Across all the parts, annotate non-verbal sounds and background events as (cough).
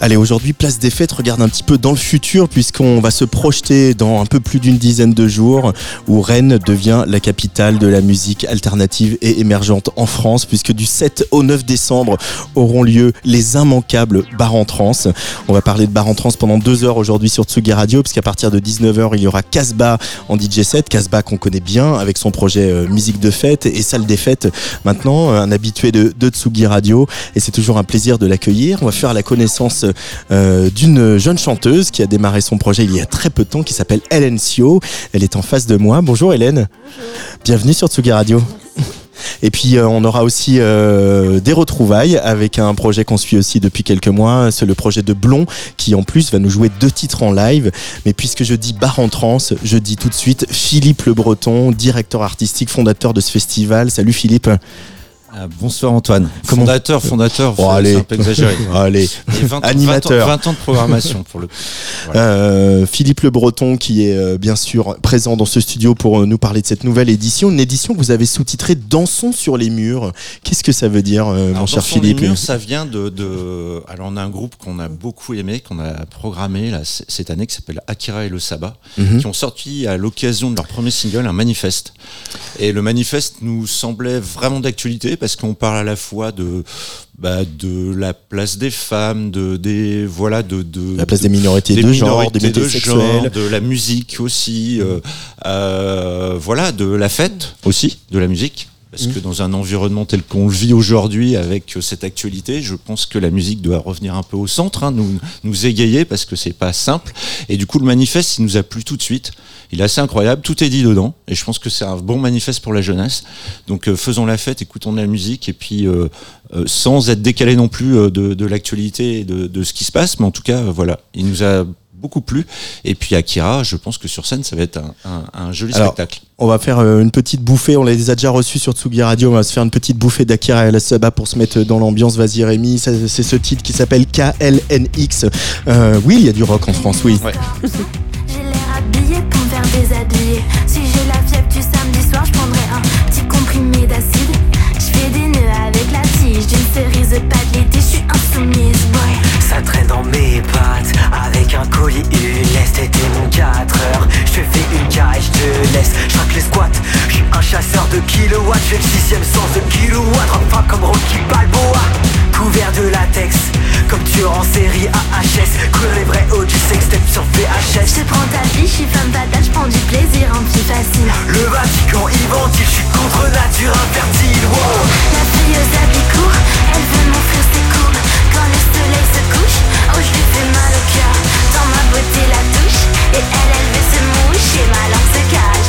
Allez, aujourd'hui, place des fêtes, regarde un petit peu dans le futur, puisqu'on va se projeter dans un peu plus d'une dizaine de jours, où Rennes devient la capitale de la musique alternative et émergente en France, puisque du 7 au 9 décembre auront lieu les immanquables bars en trans. On va parler de bars en trans pendant deux heures aujourd'hui sur Tsugi Radio, puisqu'à partir de 19h, il y aura Casbah en DJ set, Casbah qu'on connaît bien avec son projet euh, musique de fête et salle des fêtes maintenant, un habitué de, de Tsugi Radio, et c'est toujours un plaisir de l'accueillir. On va faire la connaissance euh, d'une jeune chanteuse qui a démarré son projet il y a très peu de temps, qui s'appelle Hélène Sio. Elle est en face de moi. Bonjour Hélène. Bienvenue sur Tsugi Radio. Et puis euh, on aura aussi euh, des retrouvailles avec un projet qu'on suit aussi depuis quelques mois, c'est le projet de Blond qui en plus va nous jouer deux titres en live. Mais puisque je dis bar en trance, je dis tout de suite Philippe Le Breton, directeur artistique, fondateur de ce festival. Salut Philippe. Ah, bonsoir Antoine. Comment- Fondateur, fondateur, Oh, c'est un peu exagéré. (laughs) Allez. Et 20 ans- Animateur. 20 ans, 20 ans de programmation pour le. (laughs) Voilà. Euh, Philippe Le Breton qui est euh, bien sûr présent dans ce studio pour euh, nous parler de cette nouvelle édition, une édition que vous avez sous-titrée Dansons sur les murs. Qu'est-ce que ça veut dire, euh, mon Alors, cher Philippe mur, ça vient de, de- Alors, on a un groupe qu'on a beaucoup aimé, qu'on a programmé là, cette année, qui s'appelle Akira et le Sabbat, Mhm. qui ont sorti à l'occasion de leur premier single un manifeste. Et le manifeste nous semblait vraiment d'actualité parce qu'on parle à la fois de bah, de la place des femmes, de des voilà de, de La place de- des minorités des de genre, minorités des métiers de sexuels. genre, de la musique aussi, euh, euh, voilà, de la fête aussi, de la musique. Parce Mm. que dans un environnement tel qu'on le vit aujourd'hui avec euh, cette actualité, je pense que la musique doit revenir un peu au centre, hein, nous, nous égayer parce que c'est pas simple. Et du coup, le manifeste, il nous a plu tout de suite. Il est assez incroyable, tout est dit dedans. Et je pense que c'est un bon manifeste pour la jeunesse. Donc euh, faisons la fête, écoutons de la musique et puis euh, euh, sans être décalé non plus de, de l'actualité et de, de ce qui se passe. Mais en tout cas, voilà, il nous a beaucoup plu. Et puis Akira, je pense que sur scène, ça va être un, un- un joli Alors, spectacle. On va faire euh, une petite bouffée, on les a déjà reçus sur Tsugi Radio, on va se faire une petite bouffée d'Akira et la Saba pour se mettre dans l'ambiance. Vas-y Rémi, c'est ce titre qui s'appelle KLNX. Euh, oui, il y a du rock en France, oui. J'ai l'air habillé pour me faire déshabiller. Si j'ai la fièvre du samedi soir, je prendrai un petit comprimé d'acide. Je fais des nœuds avec la tige d'une cerise pas de l'été, je suis insoumise. Ça traîne dans mes pattes. Avec un colis, une laisse T'étais mon 4 heures. Je te fais une je te laisse. Je les squats Je suis un chasseur de kilowatts. Je le sixième sens de kilowatt Enfin comme Rocky Balboa. Couvert de latex. Comme tueur en série AHS Courir les vrais hauts du sextape sur VHS Je prends ta vie, je suis femme fatale, je prends du plaisir en plus facile. Le Vatican y ventile Je suis contre nature infertile. Wow. La fille aux habits courts, elle veut m'offrir. Quand le soleil se couche, oh je lui fais mal au cœur. Dans ma beauté la touche, et elle, elle veut se moucher. Ma langue se cache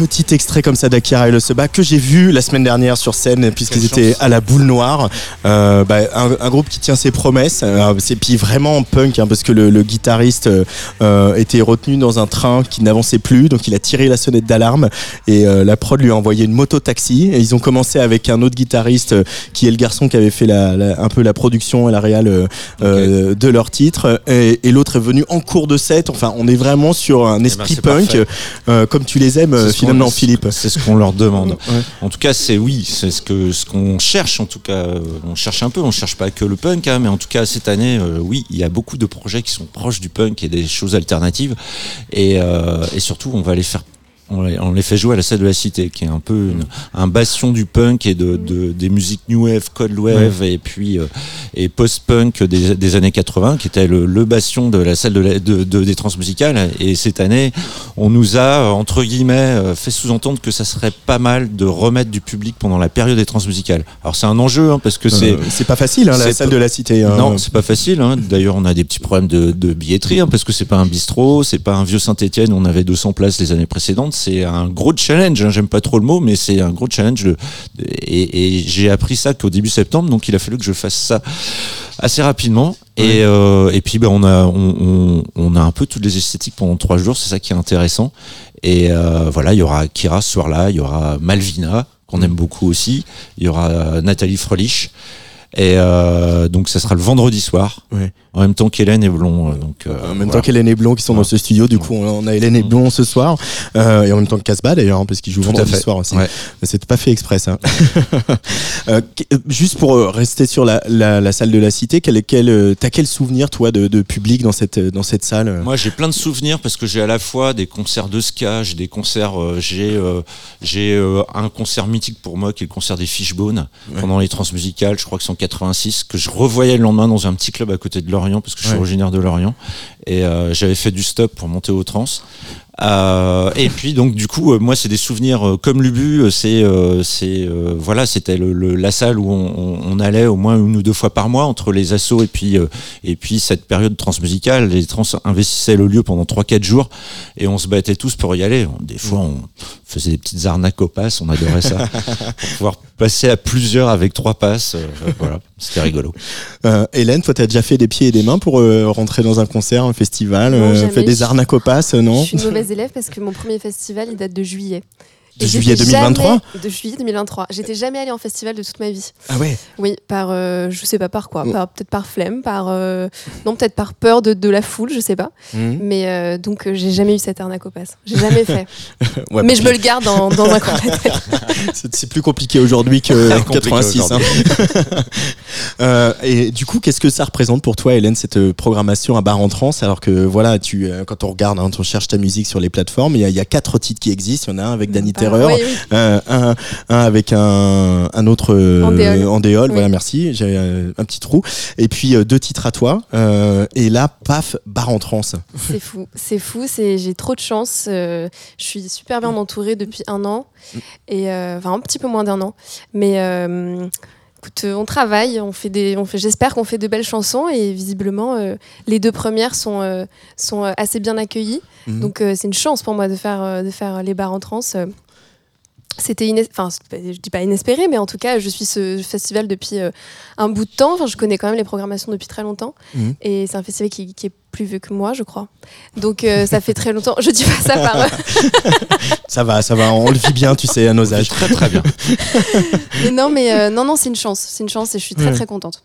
Petit extrait comme ça d'Akira et le Seba que j'ai vu la semaine dernière sur scène puisqu'ils étaient à la boule noire. Euh, bah, un, un groupe qui tient ses promesses. Euh, c'est puis vraiment punk hein, parce que le, le guitariste euh, était retenu dans un train qui n'avançait plus donc il a tiré la sonnette d'alarme et la prod lui a envoyé une moto taxi et ils ont commencé avec un autre guitariste qui est le garçon qui avait fait la, la- un peu la production et la réal de leur titre et, et l'autre est venu en cours de set. Enfin on est vraiment sur un esprit c'est punk parfait. euh, comme tu les aimes Philippe. C'est ce qu'on leur demande. (laughs) Ouais. En tout cas, c'est oui, c'est ce que ce qu'on cherche. En tout cas, euh, on cherche un peu. On cherche pas que le punk, hein, mais en tout cas cette année, euh, oui, il y a beaucoup de projets qui sont proches du punk et des choses alternatives. Et, euh, et surtout, on va les faire. On les, on les fait jouer à la salle de la cité, qui est un peu une- un bastion du punk et de, de- des musiques new wave, cold wave et puis euh, et post-punk des, des années 80, qui était le, le bastion de la salle de, la- de- de- des transmusicales. Et cette année, on nous a entre guillemets euh, fait sous-entendre que ça serait pas mal de remettre du public pendant la période des transmusicales. Alors c'est un enjeu hein, parce que c'est Euh, c'est pas facile hein, la salle de la cité. hein. non, c'est pas facile. Hein. D'ailleurs, on a des petits problèmes de, de billetterie hein, parce que c'est pas un bistrot, c'est pas un vieux Saint-Étienne on avait 200 places les années précédentes. C'est un gros challenge. hein, J'aime pas trop le mot, mais c'est un gros challenge. et et j'ai appris ça qu'au début septembre, donc il a fallu que je fasse ça assez rapidement. Et, euh, et puis ben, on, a, on, on, on a un peu toutes les esthétiques pendant trois jours, c'est ça qui est intéressant. Et euh, voilà, il y aura Kira ce soir-là, il y aura Malvina, qu'on aime beaucoup aussi, il y aura euh, Nathalie Frelich. Et euh, donc ça sera le vendredi soir, Ouais. en même temps qu'Hélène et Blond. euh, Donc, euh, En même voilà. temps qu'Hélène et Blond qui sont dans ce studio, du coup on a Hélène et Blond ce soir, euh, et en même temps que Casbah d'ailleurs, hein, parce qu'ils jouent Tout vendredi soir aussi. Ouais. C'est pas fait exprès ça. (laughs) Euh, euh, juste pour rester sur la, la, la salle de la Cité, quel, quel, t'as quel souvenir toi de, de public dans cette, dans cette salle? Moi, j'ai plein de souvenirs parce que j'ai à la fois des concerts de ska, j'ai des concerts, euh, j'ai euh, j'ai euh, un concert mythique pour moi qui est le concert des Fishbones pendant les transmusicales, je crois que c'est 86, que je revoyais le lendemain dans un petit club à côté de Lorient parce que je suis Ouais. originaire de Lorient et euh, j'avais fait du stop pour monter au trans. Euh, et puis donc du coup euh, moi c'est des souvenirs euh, comme Lubu euh, c'est euh, c'est euh, voilà c'était le, le- la salle où on, on- on allait au moins une ou deux fois par mois entre les assos et puis euh, et puis cette période transmusicale. Les trans investissaient le lieu pendant 3-4 jours et on se battait tous pour y aller. Des fois on faisait des petites arnaques aux passes on adorait ça (laughs) pour pouvoir passer à plusieurs avec trois passes euh, voilà c'était rigolo. (laughs) Euh, Hélène, toi t'as déjà fait des pieds et des mains pour euh, rentrer dans un concert, un festival, Non, euh, fait des arnaques au pass, non? Je suis une mauvaise élève parce que mon premier festival, il date de juillet. De Et juillet j'étais 2023 jamais- De juillet 2023. J'étais jamais allée en festival de toute ma vie. Ah ouais Oui, par, euh, je sais pas par quoi, Oh. par peut-être par flemme, par euh, non peut-être par peur de, de la foule, je sais pas. Mhm. Mais euh, donc euh, j'ai jamais eu cette arnaque au pass. J'ai jamais fait. (laughs) Ouais, Mais je me le garde dans, dans un coin de la tête. (laughs) C'est plus compliqué aujourd'hui que en Compliqué 86. hein. (laughs) Euh, et du coup, qu'est-ce que ça représente pour toi, Hélène, cette euh, programmation à bar en trans Alors que voilà, tu, quand on regarde, hein, on cherche ta musique sur les plateformes, il y, y a quatre titres qui existent. Il y en a un avec Danny Ah, Terreur, oui, oui. euh, un, un avec un, un autre euh, Andéol. Andéol, Oui. voilà, merci. J'ai euh, un petit trou. Et puis euh, deux titres à toi. Et là, paf, bar en trans. C'est fou, c'est fou, c'est j'ai trop de chance. je suis super bien entourée depuis un an et enfin un petit peu moins d'un an, mais écoute, on travaille, on fait des, on fait, j'espère qu'on fait de belles chansons et visiblement euh, les deux premières sont euh, sont assez bien accueillies. Mhm. Donc euh, c'est une chance pour moi de faire de faire les bars en trans. C'était iné- enfin je dis pas inespéré, mais en tout cas je suis ce festival depuis euh, un bout de temps. Enfin je connais quand même les programmations depuis très longtemps Mhm. et c'est un festival qui, qui est plus vieux que moi, je crois. Donc euh, ça fait très longtemps. Je dis pas ça par. (laughs) Ça va, ça va, on le vit bien, tu sais, à nos âges. très très bien (laughs) mais non, mais euh, non, non, c'est une chance. C'est une chance et je suis très Ouais. très contente.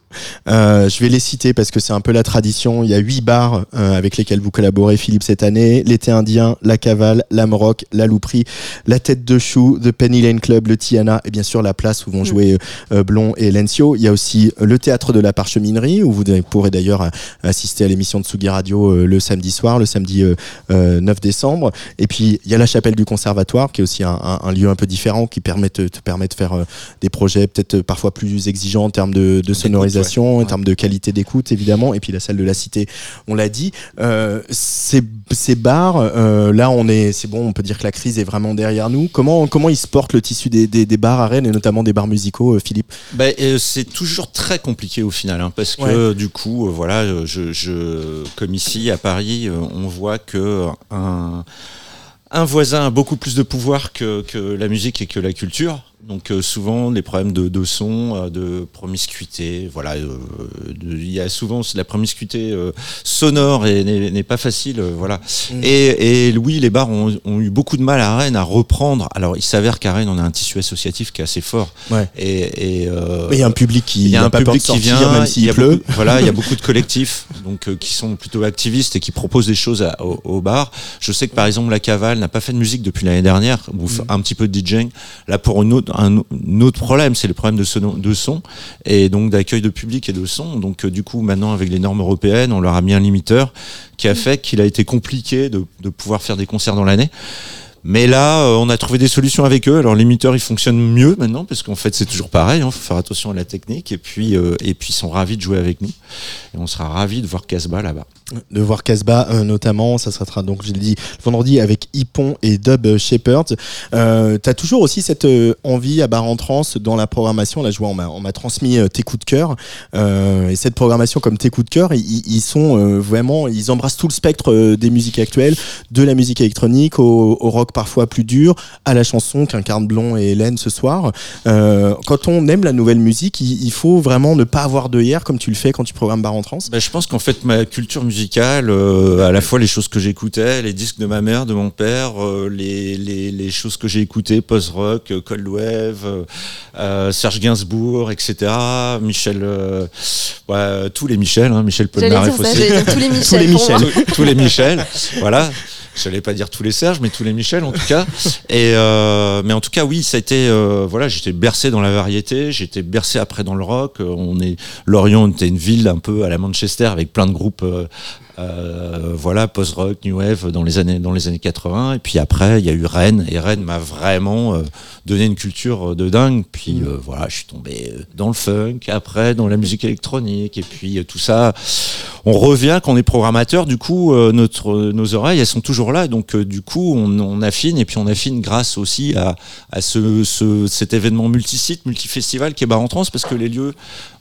Euh, je vais les citer parce que c'est un peu la tradition. Il y a huit bars euh, avec lesquels vous collaborez, Philippe, cette année. L'été indien, la cavale, l'âme rock, la louperie, la tête de chou, The Penny Lane Club, le Tiana et bien sûr la place où vont Mm. jouer euh, Blond et Lencio. Il y a aussi le théâtre de la parcheminerie où vous pourrez d'ailleurs assister à l'émission de Sugi Radio euh, le samedi soir, le samedi euh, euh, 9 décembre. Et puis il y a la chapelle du conservatoire qui est aussi un, un- un lieu un peu différent qui permet te permet de faire euh, des projets peut-être euh, parfois plus exigeants en termes de, de sonorisation, en termes de qualité d'écoute évidemment. Et puis la salle de la cité, on l'a dit. Euh, ces, ces bars, euh, là on est, c'est bon, on peut dire que la crise est vraiment derrière nous. Comment comment ils se portent le tissu des, des, des bars à Rennes et notamment des bars musicaux, euh, Philippe? Bah, euh, c'est toujours très compliqué au final, hein, parce que du coup, voilà, je, je, comme ici à Paris, on voit que un, un voisin a beaucoup plus de pouvoir que, que la musique et que la culture. Donc euh, souvent des problèmes de, de son, euh, de promiscuité, voilà. euh, Il y a souvent la promiscuité euh, sonore et n'est pas facile, euh, voilà. Mm. Et, et oui, les bars ont, ont eu beaucoup de mal à Rennes à reprendre. Alors il s'avère qu'à Rennes on a un tissu associatif qui est assez fort. Ouais. Et, et, euh, Il y a un public qui il y a un pas peur de public qui sortir, vient, même s'il pleut. beaucoup- voilà, il y a (laughs) beaucoup de collectifs donc euh, qui sont plutôt activistes et qui proposent des choses à- au, au bar. Je sais que par exemple la Cavale n'a pas fait de musique depuis l'année dernière ou Mm. un petit peu de DJing. Là pour une autre, un, un autre problème, c'est le problème de, son et donc d'accueil de public et de son. Donc euh, du coup maintenant avec les normes européennes, on leur a mis un limiteur qui a fait qu'il a été compliqué de, de pouvoir faire des concerts dans l'année. Mais là, euh, on a trouvé des solutions avec eux. Alors, l'émetteur, il fonctionne mieux maintenant parce qu'en fait, c'est toujours pareil. Il faut faire attention à la technique. Et puis, euh, et puis, ils sont ravis de jouer avec nous. Et on sera ravis de voir Casbah là-bas. de voir Casbah euh, notamment ça sera donc je l'ai dit vendredi avec Hippon et Dub Shepherd t'as toujours aussi cette envie à barre en trans dans la programmation là je vois on m'a transmis tes coups de cœur et cette programmation comme tes coups de cœur ils, sont vraiment ils embrassent tout le spectre des musiques actuelles de la musique électronique au rock parfois plus dur, à la chanson qu'incarnent Blond et Hélène ce soir. Euh, quand on aime la nouvelle musique, il, il faut vraiment ne pas avoir de hier comme tu le fais quand tu programmes Bar en Trans. Bah, je pense qu'en fait ma culture musicale, euh, à la fois les choses que j'écoutais, les disques de ma mère, de mon père, euh, les, les, les choses que j'ai écoutées, post-rock, cold wave, Serge Gainsbourg, etc. Michel, euh, ouais, tous les Michel, hein, Michel Polnareff aussi. tous les (laughs) Michel. les pour moi. Michel. tous, tous les Michel, voilà. J'allais pas dire tous les Serge, mais tous les Michel en tout cas. Euh, mais en tout cas, oui, ça a été euh, voilà, j'étais bercé dans la variété, j'étais bercé après dans le rock. Euh, On est Lorient était une ville un peu à la Manchester avec plein de groupes. Euh, euh, voilà, post-rock, new wave dans les années dans les années 80 et puis après il y a eu Rennes. Et Rennes m'a vraiment euh, donné une culture de dingue. Puis euh, voilà je suis tombé euh, dans le funk après dans la musique électronique. Et puis euh, tout ça on revient quand on est programmateur. Du coup euh, notre nos oreilles elles sont toujours là. Donc euh, du coup on, on affine. Et puis on affine grâce aussi à, à ce, ce cet événement multisite multifestival qui est Bar en Trans parce que les lieux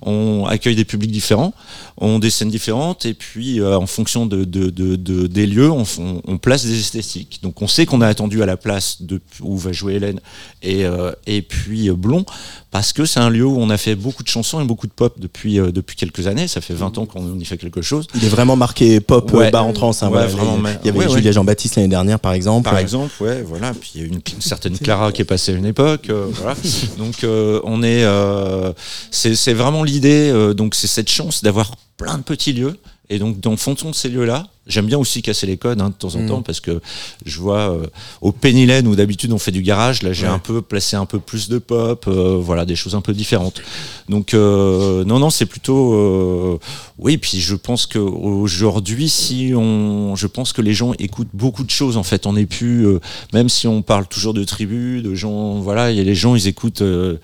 on accueille des publics différents ont des scènes différentes. Et puis euh, en fonction de, de, de, de- des lieux on, on, on place des esthétiques donc on sait qu'on a attendu à la place de, où va jouer Hélène et, euh, et puis euh, Blond parce que c'est un lieu où on a fait beaucoup de chansons et beaucoup de pop depuis, euh, depuis quelques années ça fait 20 ans qu'on y fait quelque chose Il est vraiment marqué pop Ouais. Bar en Trans. hein, Ouais, voilà. vraiment, Il y avait ouais. Julia Jean-Baptiste l'année dernière, par exemple. par exemple, ouais, voilà. Puis il y a une, une certaine (laughs) Clara qui est passée à une époque, euh, voilà. (laughs) Donc on est, c'est vraiment l'idée. donc c'est cette chance d'avoir plein de petits lieux. Et donc dans le fond de ces lieux-là, j'aime bien aussi casser les codes hein, de temps en Mm. temps parce que je vois euh, au Penny Lane où d'habitude on fait du garage, là j'ai Ouais. un peu placé un peu plus de pop, euh, voilà des choses un peu différentes. Donc euh, non non c'est plutôt euh, oui puis je pense que aujourd'hui si on je pense que les gens écoutent beaucoup de choses en fait on n'est plus euh, même si on parle toujours de tribus de gens voilà il y a les gens ils écoutent euh,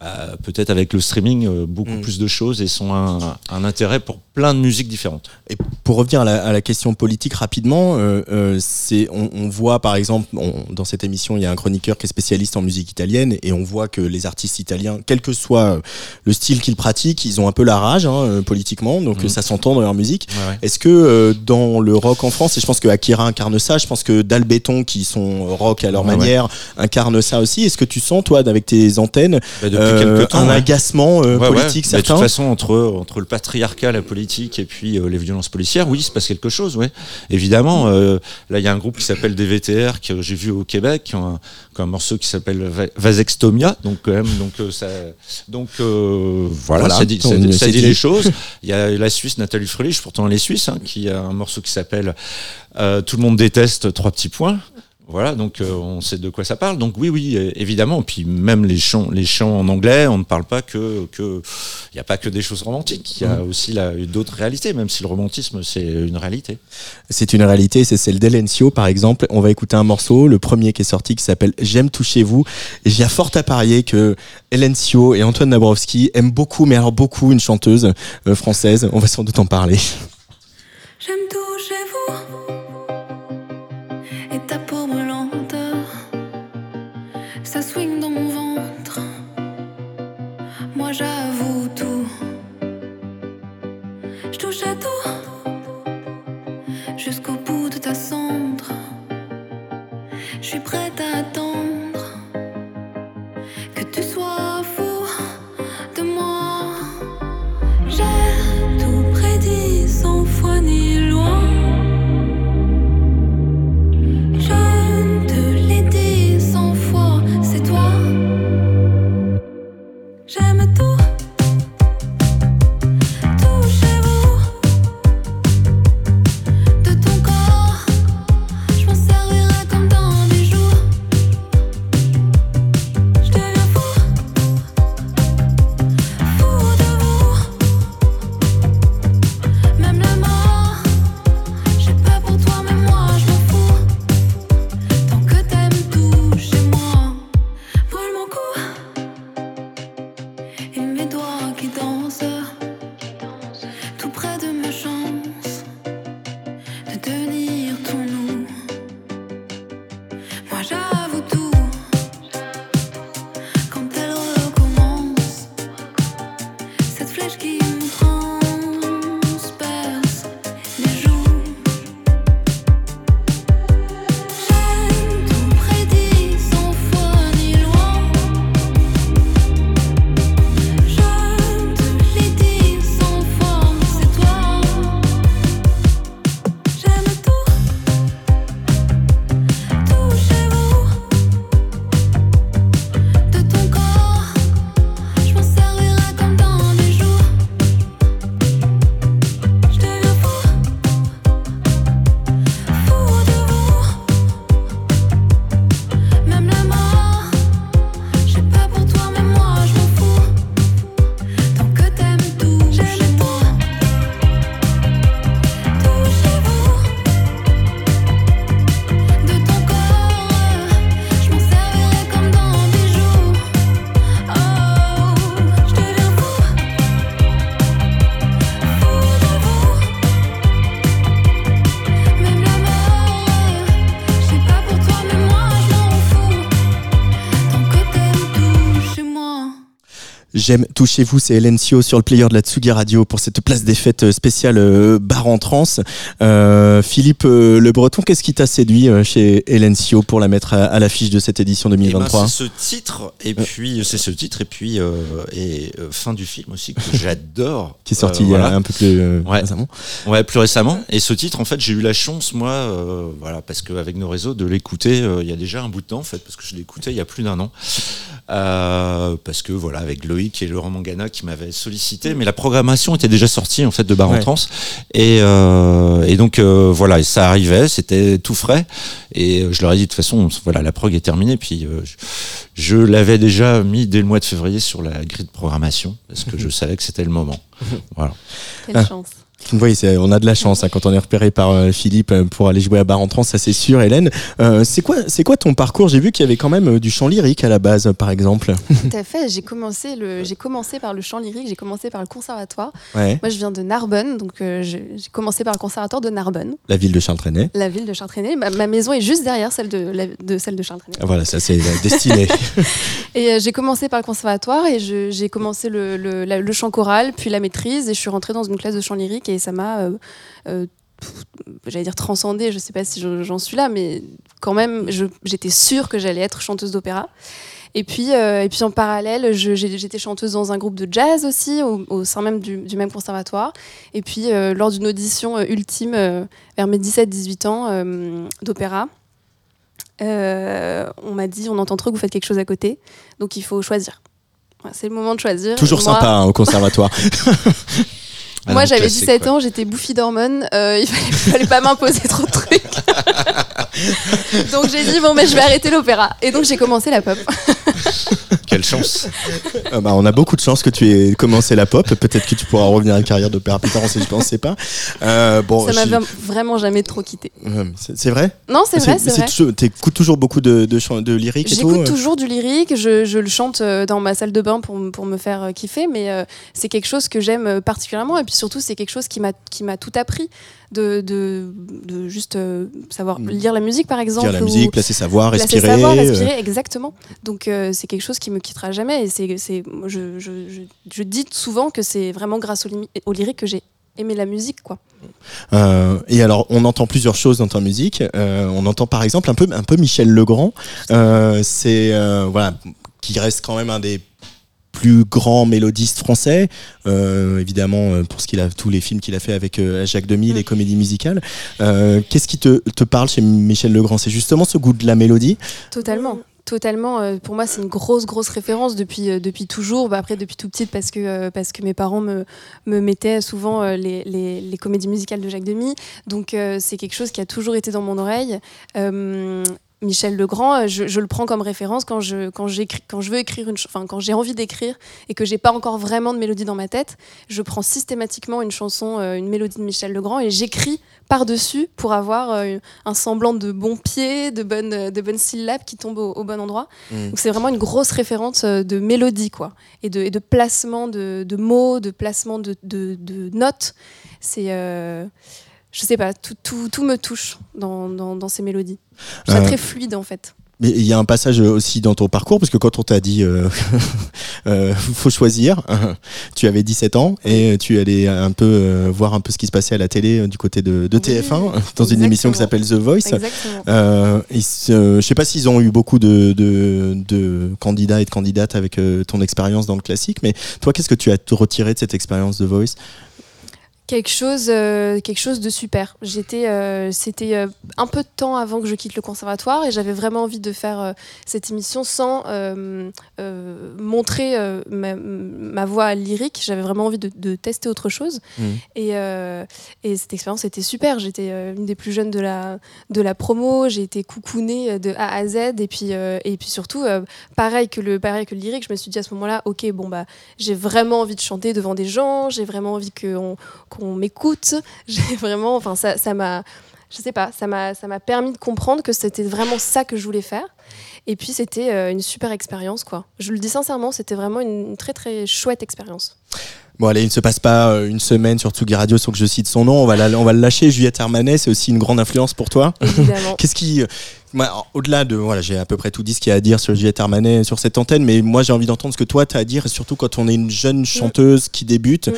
bah, peut-être avec le streaming euh, beaucoup Mm. plus de choses et sont un, un intérêt pour plein de musiques différentes. Et pour revenir à la, à la question politique rapidement, euh, euh, c'est on, on voit par exemple on- dans cette émission il y a un chroniqueur qui est spécialiste en musique italienne et on voit que les artistes italiens, quel que soit euh, le style qu'ils pratiquent, ils ont un peu la rage hein, politiquement, donc euh, ça s'entend dans leur musique. Est-ce que euh, dans le rock en France, et je pense que Akira incarne ça, je pense que Dalbéton qui sont rock à leur Ouais, manière incarne ça aussi. Est-ce que tu sens toi avec tes antennes Bah, depuis euh, temps, un ouais. agacement euh, Ouais, ouais. politique Mais de certain toute façon, entre, entre le patriarcat, la politique et puis euh, les violences policières, oui, il se passe quelque chose, ouais. Évidemment, euh, là, il y a un groupe qui s'appelle DVTR que j'ai vu au Québec, qui a un, qui a un morceau qui s'appelle Va- Vasextomia, donc quand même, donc ça, donc euh, voilà, Voilà. ça dit, ça, ça dit dit. les choses. Il y a la Suisse Nathalie Frelich, pourtant elle est suisse, hein, qui a un morceau qui s'appelle euh, Tout le monde déteste trois petits points. Voilà, donc euh, on sait de quoi ça parle. Donc oui, oui, évidemment. Puis même les chants, les chants en anglais, on ne parle pas que que. Il n'y a pas que des choses romantiques. Il y a aussi la- d'autres réalités, même si le romantisme c'est une réalité. C'est une réalité, c'est celle d'Elencio par exemple. On va écouter un morceau, le premier qui est sorti qui s'appelle J'aime toucher vous. Et j'ai fort à parier que Elencio et Antoine Dabrowski aiment beaucoup, mais alors beaucoup une chanteuse euh, française. On va sans doute en parler. J'aime toucher touche à tout jusqu'au bout de ta cendre. Je suis prête à attendre que tu sois fou de moi. J'ai tout prédit sans foi ni loi. Chez vous, c'est Sio sur le player de la Tsugi Radio pour cette place des fêtes spéciale euh, bar en trance. Euh, Philippe euh, Le Breton, qu'est-ce qui t'a séduit euh, chez Sio pour la mettre à, à l'affiche de cette édition Eh ben, 2023 c'est ce titre et puis c'est ce titre et puis euh, et euh, fin du film aussi que (laughs) j'adore Qui est sorti Euh, il y a voilà. un peu plus euh, Ouais. récemment. Ouais, plus récemment. Et ce titre, en fait, j'ai eu la chance, moi, euh, voilà, parce qu'avec nos réseaux, de l'écouter euh, il y a déjà un bout de temps, en fait, parce que je écouté il y a plus d'un an. Euh, parce que, voilà, avec Loïc et Laurent Mangana qui m'avaient sollicité, mais la programmation était déjà sortie, en fait, de Bar en Ouais. Trans. Et, euh, et donc, euh, voilà, et ça arrivait, c'était tout frais. Et euh, je leur ai dit, de toute façon, voilà, la prog est terminée. Puis, euh, je, je l'avais déjà mis dès le mois de février sur la grille de programmation, parce que je (laughs) savais que c'était le moment. Voilà. Quelle Ah. chance. Oui, on a de la chance hein, quand on est repéré par euh, Philippe euh, pour aller jouer à bar en trance, ça c'est sûr. Hélène, euh, c'est quoi, c'est quoi ton parcours? J'ai vu qu'il y avait quand même du chant lyrique à la base, par exemple. (laughs) Tout à fait. J'ai commencé, le, j'ai commencé par le chant lyrique, j'ai commencé par le conservatoire. Ouais. Moi, je viens de Narbonne, donc euh, j'ai commencé par le conservatoire de Narbonne, La ville de Charles-Trenet. la ville de Charles-Trenet. Ma, ma maison est juste derrière celle de, la- de celle de Voilà, ça c'est la destinée. (laughs) (laughs) Et j'ai commencé par le conservatoire et j'ai commencé le, le- la- le chant choral, puis la maîtrise, et je suis rentrée dans une classe de chant lyrique et ça m'a, euh, euh, j'allais dire transcendée, je sais pas si je- j'en suis là, mais quand même, j'étais sûre que j'allais être chanteuse d'opéra. Et puis, euh, et puis en parallèle, j'étais chanteuse dans un groupe de jazz aussi, au, au sein même du, du même conservatoire. Et puis, euh, lors d'une audition ultime, euh, vers mes 17-18 ans, d'opéra, on m'a dit on entend trop que vous faites quelque chose à côté, donc il faut choisir. C'est le moment de choisir. Toujours Moi- sympa hein, au conservatoire. (laughs) Ah, Moi, j'avais classique, 17 quoi. ans, j'étais bouffie d'hormones, euh, il fallait, fallait pas m'imposer trop de trucs. (laughs) donc j'ai dit, bon, mais je vais arrêter l'opéra. Et donc j'ai commencé la pop. Quelle chance. Ah bah, on a beaucoup de chance que tu aies commencé la pop. Peut-être que tu pourras revenir à une carrière d'opéra plus tard, on sait, je ne sais pas. Euh, bon, Ça m'a vraiment jamais trop quitté. Euh, c'est vrai? Non, c'est vrai, c'est vrai. toujours- T'écoutes toujours beaucoup de, de, de lyrique J'écoute euh toujours du lyrique, je, je le chante dans ma salle de bain pour, me faire kiffer, mais euh, c'est quelque chose que j'aime particulièrement. Et puis surtout, c'est quelque chose qui m'a qui m'a tout appris de, de, de juste euh, savoir Mm. lire la musique, par exemple. Dire la ou musique, placer savoir, placer respirer. savoir, euh, respirer, exactement. Donc euh, c'est quelque chose qui me quittera jamais. Et c'est, c'est, je, je, je, je dis souvent que c'est vraiment grâce au, au lyrique que j'ai aimé la musique, quoi. Euh, et alors, on entend plusieurs choses dans ta musique. On entend par exemple un peu, un peu Michel Legrand. C'est voilà, qui reste quand même un des plus grands mélodistes français, euh, évidemment euh, pour ce qu'il a, tous les films qu'il a fait avec euh, Jacques Demy, les comédies musicales. Qu'est-ce qui te, te parle chez Michel Legrand? C'est justement ce goût de la mélodie? Totalement. Totalement. Pour moi, c'est une grosse, grosse référence depuis, depuis toujours. Bah, après, depuis tout petite, parce que, parce que mes parents me, me mettaient souvent les, les, comédies musicales de Jacques Demy. Donc, c'est quelque chose qui a toujours été dans mon oreille. Michel Legrand, euh, je, je le prends comme référence quand je, quand j'écris, quand je veux écrire une, enfin quand j'ai envie d'écrire et que j'ai pas encore vraiment de mélodie dans ma tête, je prends systématiquement une chanson, euh, une mélodie de Michel Legrand et j'écris par-dessus pour avoir euh, un semblant de bon pied, de bonnes, de bonnes syllabes qui tombent au, au bon endroit. Mm. Donc c'est vraiment une grosse référence de mélodie quoi, et de, et de placement de, de mots, de placement de, de, de notes. C'est, euh, je sais pas, tout, tout, tout me touche dans, dans, dans ces mélodies. Je trouve ça Euh, très fluide en fait. Mais il y a un passage aussi dans ton parcours, parce que quand on t'a dit euh, (laughs) euh, faut choisir, (laughs) tu avais 17 ans et tu allais un peu euh, voir un peu ce qui se passait à la télé du côté de, de Oui, TF1 (laughs) dans une émission qui s'appelle The Voice. Je sais pas s'ils ont eu beaucoup de, de, de candidats et de candidates avec ton expérience dans le classique, mais toi, qu'est-ce que tu as retiré de cette expérience The Voice? Quelque chose, euh, quelque chose de super. J'étais, euh, c'était euh, un peu de temps avant que je quitte le conservatoire et j'avais vraiment envie de faire euh, cette émission sans montrer ma, ma voix lyrique. J'avais vraiment envie de, de tester autre chose. Mhm. Et, et cette expérience était super. J'étais une des plus jeunes de la, de la promo. J'ai été coucounée de A à Z. Et puis, et puis surtout, pareil, que le, pareil que le lyrique, je me suis dit à ce moment-là, ok, bon, bah, j'ai vraiment envie de chanter devant des gens. J'ai vraiment envie qu'on qu'on m'écoute. (laughs) J'ai vraiment, enfin, ça ça m'a. je sais pas, ça m'a ça m'a permis de comprendre que c'était vraiment ça que je voulais faire. Et puis c'était euh, une super expérience quoi. Je le dis sincèrement, c'était vraiment une, très très chouette expérience. Bon, allez, il ne se passe pas euh, une semaine sur Tsugi Radio sans que je cite son nom. On va, la- on va le lâcher. Juliette Hermanet, c'est aussi une grande influence pour toi. (laughs) Qu'est-ce qui. euh, Au-delà de. Voilà, j'ai à peu près tout dit ce qu'il y a à dire sur Juliette Hermanet sur cette antenne, mais moi, j'ai envie d'entendre ce que toi, tu as à dire, surtout quand on est une jeune chanteuse qui débute. Mm.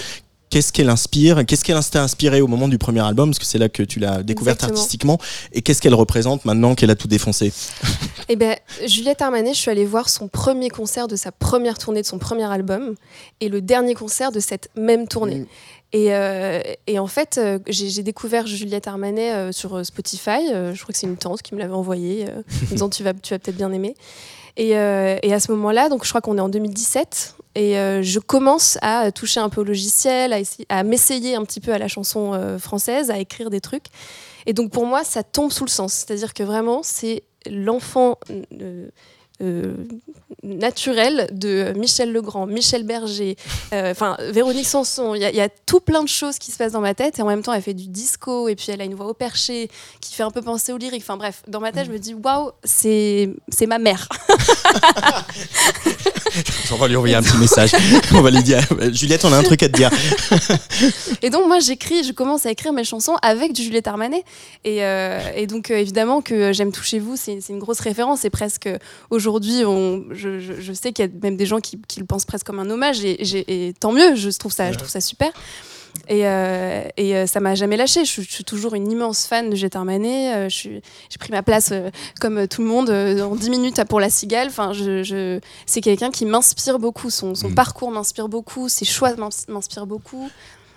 Qu'est-ce qu'elle inspire Qu'est-ce qu'elle t'a inspiré au moment du premier album Parce que c'est là que tu l'as découverte Exactement. artistiquement. Et qu'est-ce qu'elle représente maintenant qu'elle a tout défoncé? Eh ben, Juliette Armanet, je suis allée voir son premier concert de sa première tournée de son premier album et le dernier concert de cette même tournée. Mm. Et, euh, et en fait, euh, j'ai découvert Juliette Armanet euh, sur Spotify. Je crois que c'est une tante qui me l'avait envoyé, euh, en me disant tu vas, tu vas peut-être bien aimer. Et, euh, et à ce moment-là, donc je crois qu'on est en 2017, et euh, je commence à toucher un peu au logiciel, à, essayer- à m'essayer un petit peu à la chanson euh, française, à écrire des trucs. Et donc pour moi, ça tombe sous le sens. C'est-à-dire que vraiment, c'est l'enfant euh, euh, naturel de Michel Legrand, Michel Berger, euh, enfin Véronique Sanson. Il y, a- tout plein de choses qui se passent dans ma tête et en même temps, elle fait du disco et puis elle a une voix au perché qui fait un peu penser au lyrique. Enfin bref, dans ma tête, je me dis waouh, c'est c'est ma mère. (laughs) On va lui envoyer un petit message. (laughs) on va lui dire Juliette, on a un truc à te dire. Et donc moi j'écris, je commence à écrire mes chansons avec du Juliette Armanet. Et, euh, et donc euh, évidemment que j'aime toucher vous, c'est c'est une grosse référence. Et presque aujourd'hui, on- je, je- je sais qu'il y a même des gens qui, qui le pensent presque comme un hommage. Et, j'ai- et tant mieux, je trouve ça, je trouve ça super. Et, euh, et euh, ça m'a jamais lâché. Je, suis- je suis toujours une immense fan de Armanet. Euh, J'ai pris ma place euh, comme tout le monde en 10 minutes pour la cigale. Enfin, je, je- c'est quelqu'un qui m'inspire beaucoup. Son, son Mm. parcours m'inspire beaucoup. Ses choix m'ins- m'inspirent beaucoup.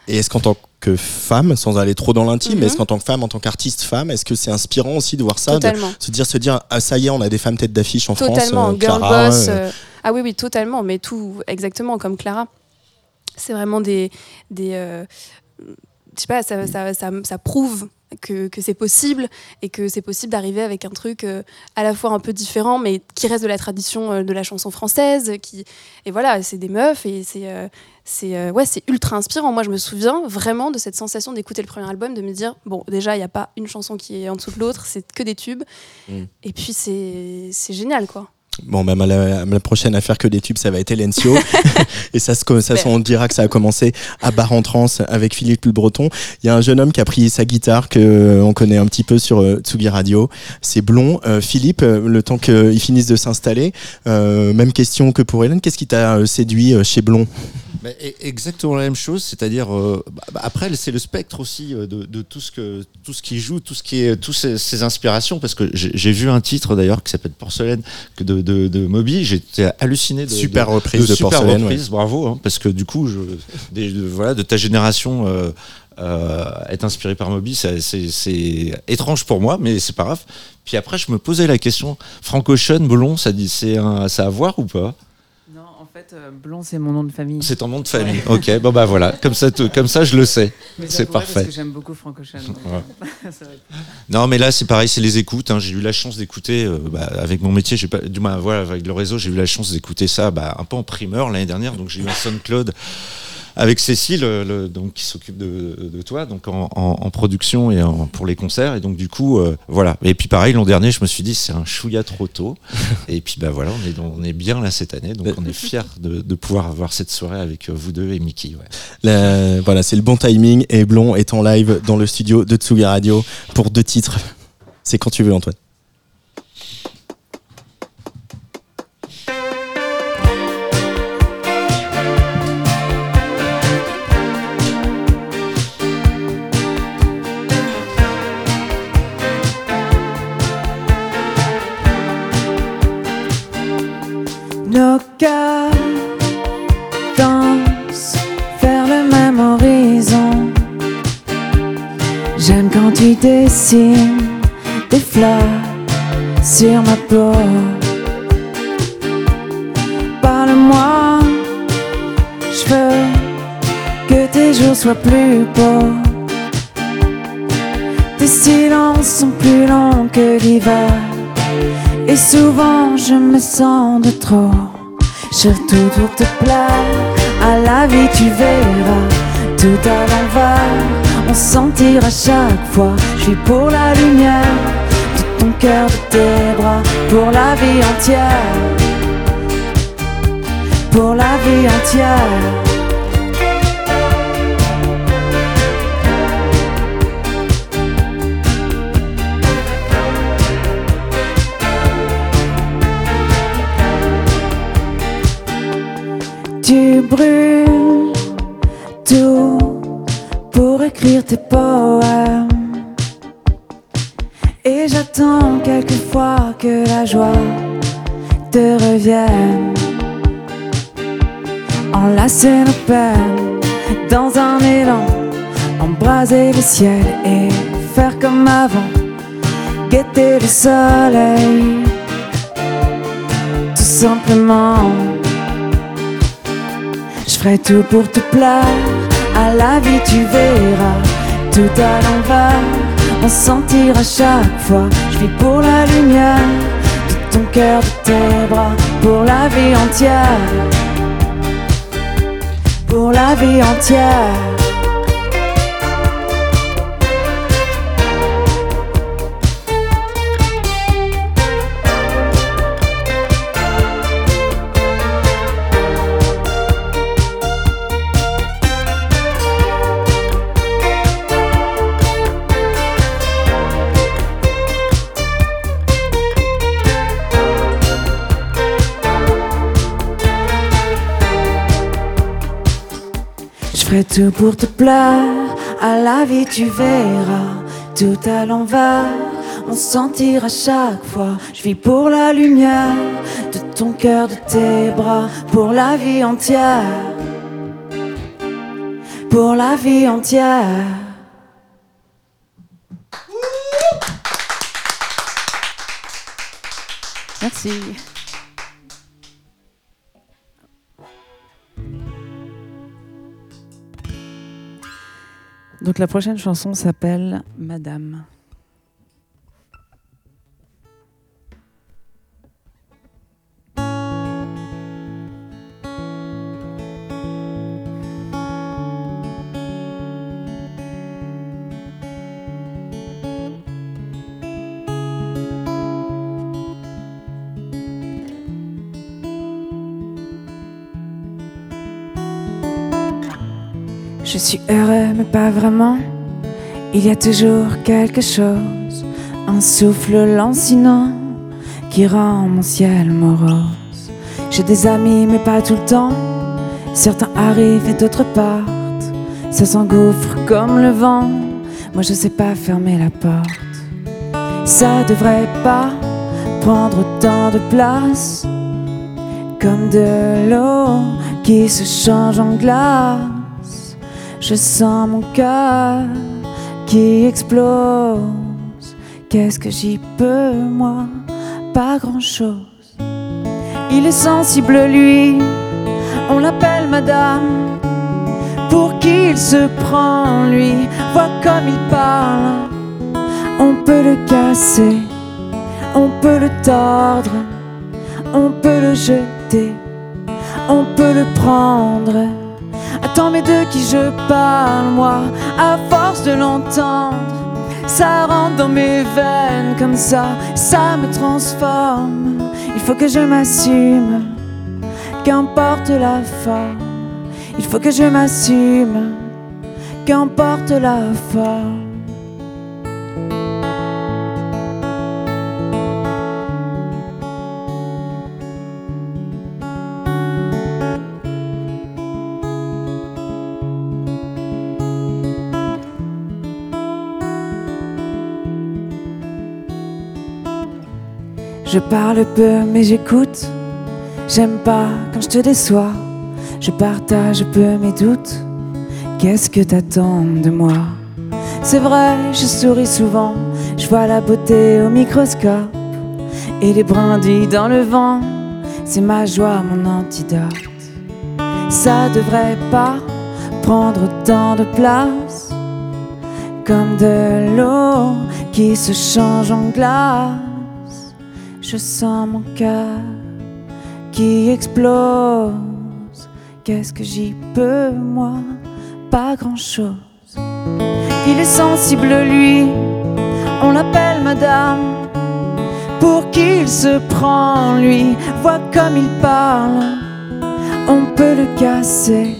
Et est-ce qu'en tant que femme, sans aller trop dans l'intime, Mhm. mais est-ce qu'en tant que femme, en tant qu'artiste femme, est-ce que c'est inspirant aussi de voir ça de Totalement. Se dire, se dire, ah ça y est, on a des femmes tête d'affiche en Totalement, France. euh, girl boss. euh, Ah oui, oui, totalement, mais tout exactement comme Clara. C'est vraiment des. des euh, je sais pas, ça, ça, ça, ça prouve que, que c'est possible et que c'est possible d'arriver avec un truc euh, à la fois un peu différent, mais qui reste de la tradition euh, de la chanson française. Qui... Et voilà, c'est des meufs et c'est. euh, c'est ouais, c'est ultra inspirant. Moi, je me souviens vraiment de cette sensation d'écouter le premier album, de me dire bon, déjà, il n'y a pas une chanson qui est en dessous de l'autre, c'est que des tubes. Mm. Et puis, c'est génial, quoi. Bon, même à la, à la prochaine affaire que des tubes, ça va être Elencio. (laughs) et ça, se, ça, Ben. on dira que ça a commencé à Bar en Trans avec Philippe Le Breton. Il y a un jeune homme qui a pris sa guitare que euh, on connaît un petit peu sur euh, Tsugi Radio. C'est Blond. Euh, Philippe, euh, le temps qu'il finisse de s'installer, euh, même question que pour Hélène. Qu'est-ce qui t'a euh, séduit euh, chez Blond? Mais e- exactement la même chose, c'est-à-dire euh, bah, bah, après c'est le spectre aussi euh, de, de tout ce que tout ce qui joue, tout ce qui est, tous ces, ces inspirations parce que j'ai j'ai vu un titre d'ailleurs qui s'appelle Porcelaine que de, de, de Moby, j'étais halluciné de Super de- reprise de super Porcelaine, reprise, bravo hein, parce que du coup je, des- de, voilà de ta génération euh, euh, être inspiré par Moby, c'est étrange pour moi, mais c'est pas grave. Puis après, je me posais la question, Frank Ocean, Blond, ça dit, un, ça a à voir ou pas? Fait, euh, Blond, c'est mon nom de famille. C'est ton nom de famille. Ok, bon bah voilà, comme ça, comme ça, je le sais. C'est parfait. Parce que j'aime beaucoup Ouais. (laughs) ça va être- Non, mais là, c'est pareil, c'est les écoutes. hein. J'ai eu la chance d'écouter, euh, bah, avec mon métier, j'ai pas, du moins, voilà, avec le réseau, j'ai eu la chance d'écouter ça, bah, un peu en primeur l'année dernière. Donc, j'ai eu un SoundCloud avec Cécile, euh, le- donc qui s'occupe de, de toi, donc en, en- en production et en- pour les concerts. Et donc, du coup, euh, voilà. Et puis, pareil, l'an dernier, je me suis dit, c'est un chouïa trop tôt. (laughs) et puis, bah voilà, on est, on est bien là cette année. Donc, on est fiers de, de pouvoir avoir cette soirée avec euh, vous deux et Mickey. Ouais. La- Voilà, c'est le bon timing. Et Blond est en live dans le studio de Tsugi Radio pour deux titres. C'est quand tu veux, Antoine. Dessines des fleurs sur ma peau. Parle-moi, je veux que tes jours soient plus beaux. Tes silences sont plus longs que l'hiver. Et souvent je me sens de trop. Je tout pour te plaire. À la vie tu verras tout à l'envers. On sentira chaque fois Vis pour la lumière de ton cœur, de tes bras, pour la vie entière. Pour la vie entière. Tu brûles tout pour écrire tes poèmes. Quelquefois que la joie te revienne. Enlacer nos peines dans un élan, embraser le ciel et faire comme avant, guetter le soleil. Tout simplement. Je ferai tout pour te plaire. À la vie, tu verras tout à l'envers. On sentira chaque fois. Je vis pour la lumière de ton cœur, de tes bras, pour la vie entière. Pour la vie entière. Ferai tout pour te plaire. À la vie, tu verras tout à l'envers. On sentira chaque fois. Je vis pour la lumière de ton cœur, de tes bras, pour la vie entière. Pour la vie entière. Merci. Donc la prochaine chanson s'appelle Madame. Je suis heureux, mais pas vraiment. Il y a toujours quelque chose, un souffle lancinant qui rend mon ciel morose. J'ai des amis, mais pas tout le temps. Certains arrivent et d'autres partent. Ça s'engouffre comme le vent. Moi, je sais pas fermer la porte. Ça devrait pas prendre autant de place. Comme de l'eau qui se change en glace. Je sens mon cœur qui explose. Qu'est-ce que j'y peux, moi? Pas grand-chose. Il est sensible, lui. On l'appelle madame. Pour qui il se prend, lui? Vois comme il parle. On peut le casser, on peut le tordre, on peut le jeter, on peut le prendre. Attends, mais de qui je parle, moi, à force de l'entendre, ça rentre dans mes veines comme ça, ça me transforme. Il faut que je m'assume, qu'importe la forme. Il faut que je m'assume, qu'importe la forme. Je parle peu mais j'écoute. J'aime pas quand je te déçois. Je partage peu mes doutes. Qu'est-ce que t'attends de moi? C'est vrai, je souris souvent. Je vois la beauté au microscope. Et les brindilles dans le vent. C'est ma joie, mon antidote. Ça devrait pas prendre autant de place. Comme de l'eau qui se change en glace. Je sens mon cœur qui explose. Qu'est-ce que j'y peux, moi? Pas grand-chose. Il est sensible, lui. On l'appelle madame. Pour qui il se prend, lui, vois comme il parle. On peut le casser,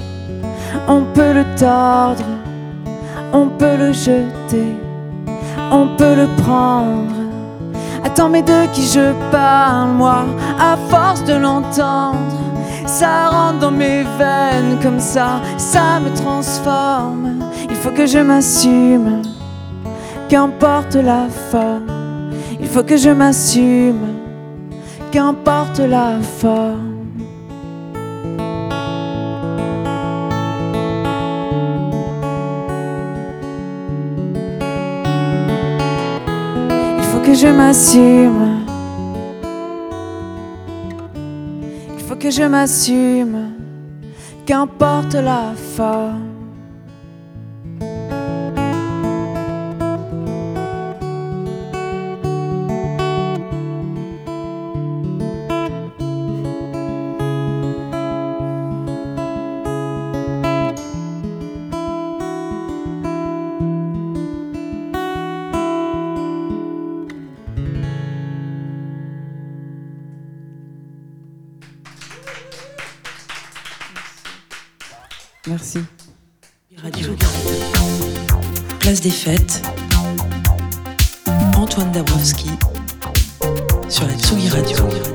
on peut le tordre, on peut le jeter, on peut le prendre. Attends, mais de qui je parle, moi, à force de l'entendre, ça rentre dans mes veines comme ça, ça me transforme. Il faut que je m'assume, qu'importe la forme. Il faut que je m'assume, qu'importe la forme. Que je m'assume. Il faut que je m'assume, qu'importe la forme. Des. Antoine Dabrowski sur la Tsugi Radio.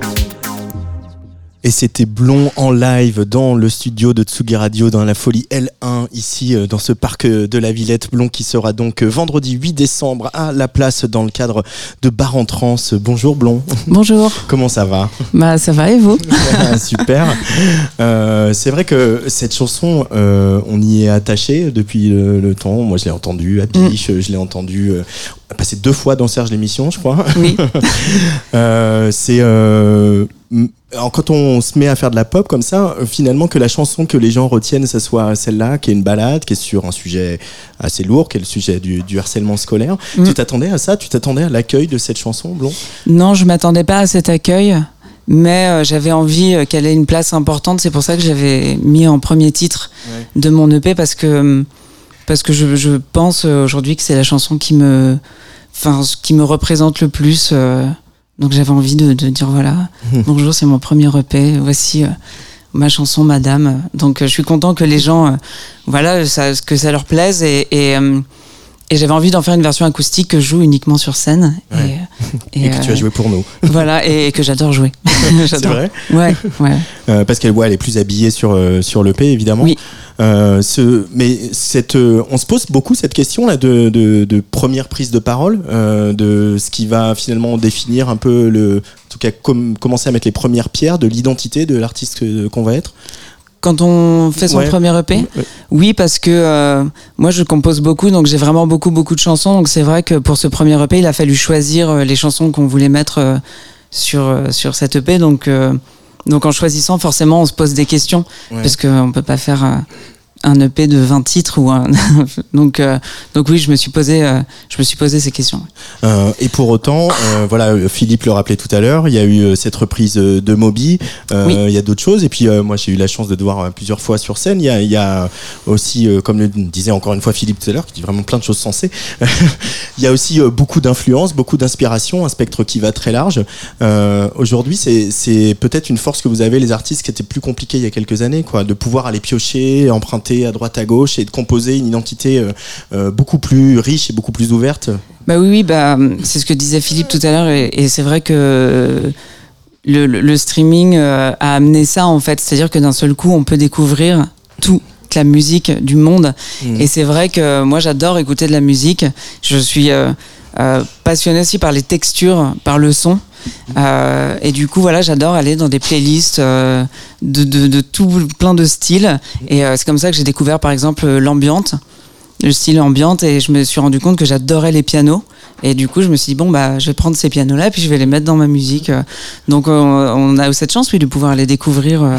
Et c'était Blond en live dans le studio de Tsugi Radio dans la folie L1 ici euh, dans ce parc euh, de la Villette. Blond qui sera donc euh, vendredi 8 décembre à la place dans le cadre de Bar en Trans. Bonjour Blond. Bonjour. (laughs) Comment ça va? Bah ça va et vous? (laughs) Super. Euh, c'est vrai que cette chanson, euh, on y est attaché depuis le, le temps. Moi, je l'ai entendue à Biche, je l'ai entendue passer deux fois dans Serge l'émission, je crois. Oui. (laughs) Euh, c'est euh, quand on se met à faire de la pop comme ça, euh, finalement que la chanson que les gens retiennent, ça soit celle-là, qui est une balade, qui est sur un sujet assez lourd, qui est le sujet du, du harcèlement scolaire. Mm. Tu t'attendais à ça? Tu t'attendais à l'accueil de cette chanson, Blond? Non, je m'attendais pas à cet accueil, mais euh, j'avais envie qu'elle ait une place importante. C'est pour ça que j'avais mis en premier titre Ouais. de mon EP parce que parce que je, je pense euh, aujourd'hui que c'est la chanson qui me enfin qui me représente le plus. euh, donc j'avais envie de, de dire voilà, (laughs) bonjour, c'est mon premier EP. Voici euh, ma chanson Madame. Donc je suis content que les gens voilà ça, que ça leur plaise et, et, et j'avais envie d'en faire une version acoustique que je joue uniquement sur scène. Ouais. Et, Et, que tu euh, as joué pour nous. (laughs) voilà, et que j'adore jouer. (laughs) C'est vrai? Ouais, ouais. Euh, parce qu'elle ouais, elle est plus habillée sur euh, sur le P évidemment. Oui. Euh, ce, mais cette, euh, on se pose beaucoup cette question là de, de, de première prise de parole, euh, de ce qui va finalement définir un peu le, en tout cas com- commencer à mettre les premières pierres de l'identité de l'artiste qu'on va être. Quand on fait son Ouais. premier EP, Ouais. oui, parce que euh, moi je compose beaucoup, donc j'ai vraiment beaucoup, beaucoup de chansons. Donc c'est vrai que pour ce premier EP, il a fallu choisir euh, les chansons qu'on voulait mettre euh, sur, euh, sur cet EP. Donc, euh, donc en choisissant, forcément, on se pose des questions, Ouais. parce qu'on peut pas faire. Un EP de 20 titres ou un (laughs) donc euh, donc oui je me suis posé euh, je me suis posé ces questions Euh, et pour autant, euh, voilà, Philippe le rappelait tout à l'heure, il y a eu euh, cette reprise euh, de Moby, euh, Oui. il y a d'autres choses, et puis euh, moi j'ai eu la chance de te voir plusieurs fois sur scène. Il y a, il y a aussi, euh, comme le disait encore une fois Philippe tout à l'heure, qui dit vraiment plein de choses sensées, (laughs) il y a aussi beaucoup d'influence, beaucoup d'inspiration, un spectre qui va très large. Euh, Aujourd'hui, c'est c'est peut-être une force que vous avez, les artistes, qui était plus compliqué il y a quelques années, quoi, de pouvoir aller piocher, emprunter à droite à gauche et de composer une identité euh, euh, beaucoup plus riche et beaucoup plus ouverte. Bah oui, oui, bah, c'est ce que disait Philippe tout à l'heure, et, et c'est vrai que le, le- le streaming euh, a amené ça en fait, c'est-à-dire que d'un seul coup, on peut découvrir toute la musique du monde. Mhm. Et c'est vrai que moi, j'adore écouter de la musique. Je suis euh, euh, passionné aussi par les textures, par le son. Euh, et du coup, voilà, j'adore aller dans des playlists euh, de, de, tout plein de styles. Et euh, c'est comme ça que j'ai découvert, par exemple, l'ambiante le style ambiante. Et je me suis rendu compte que j'adorais les pianos et du coup je me suis dit bon bah je vais prendre ces pianos là puis je vais les mettre dans ma musique. Donc on, on a eu cette chance oui de pouvoir aller découvrir euh,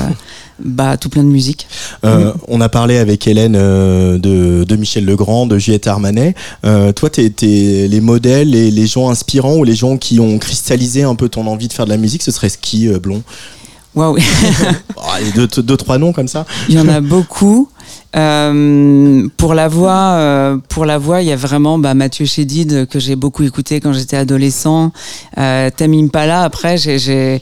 bah tout plein de musique. Euh, On a parlé avec Hélène euh, de, de Michel Legrand, de Juliette Armanet. Toi, t'es, t'es les modèles les gens inspirants ou les gens qui ont cristallisé un peu ton envie de faire de la musique, ce serait qui, Blond? Waouh. (laughs) Oh, allez, deux, deux, trois noms comme ça. il y en a beaucoup Euh, pour la voix, euh, pour la voix, il y a vraiment bah, Mathieu Chédid que j'ai beaucoup écouté quand j'étais adolescent. Euh, Tamim Pala, après, j'ai-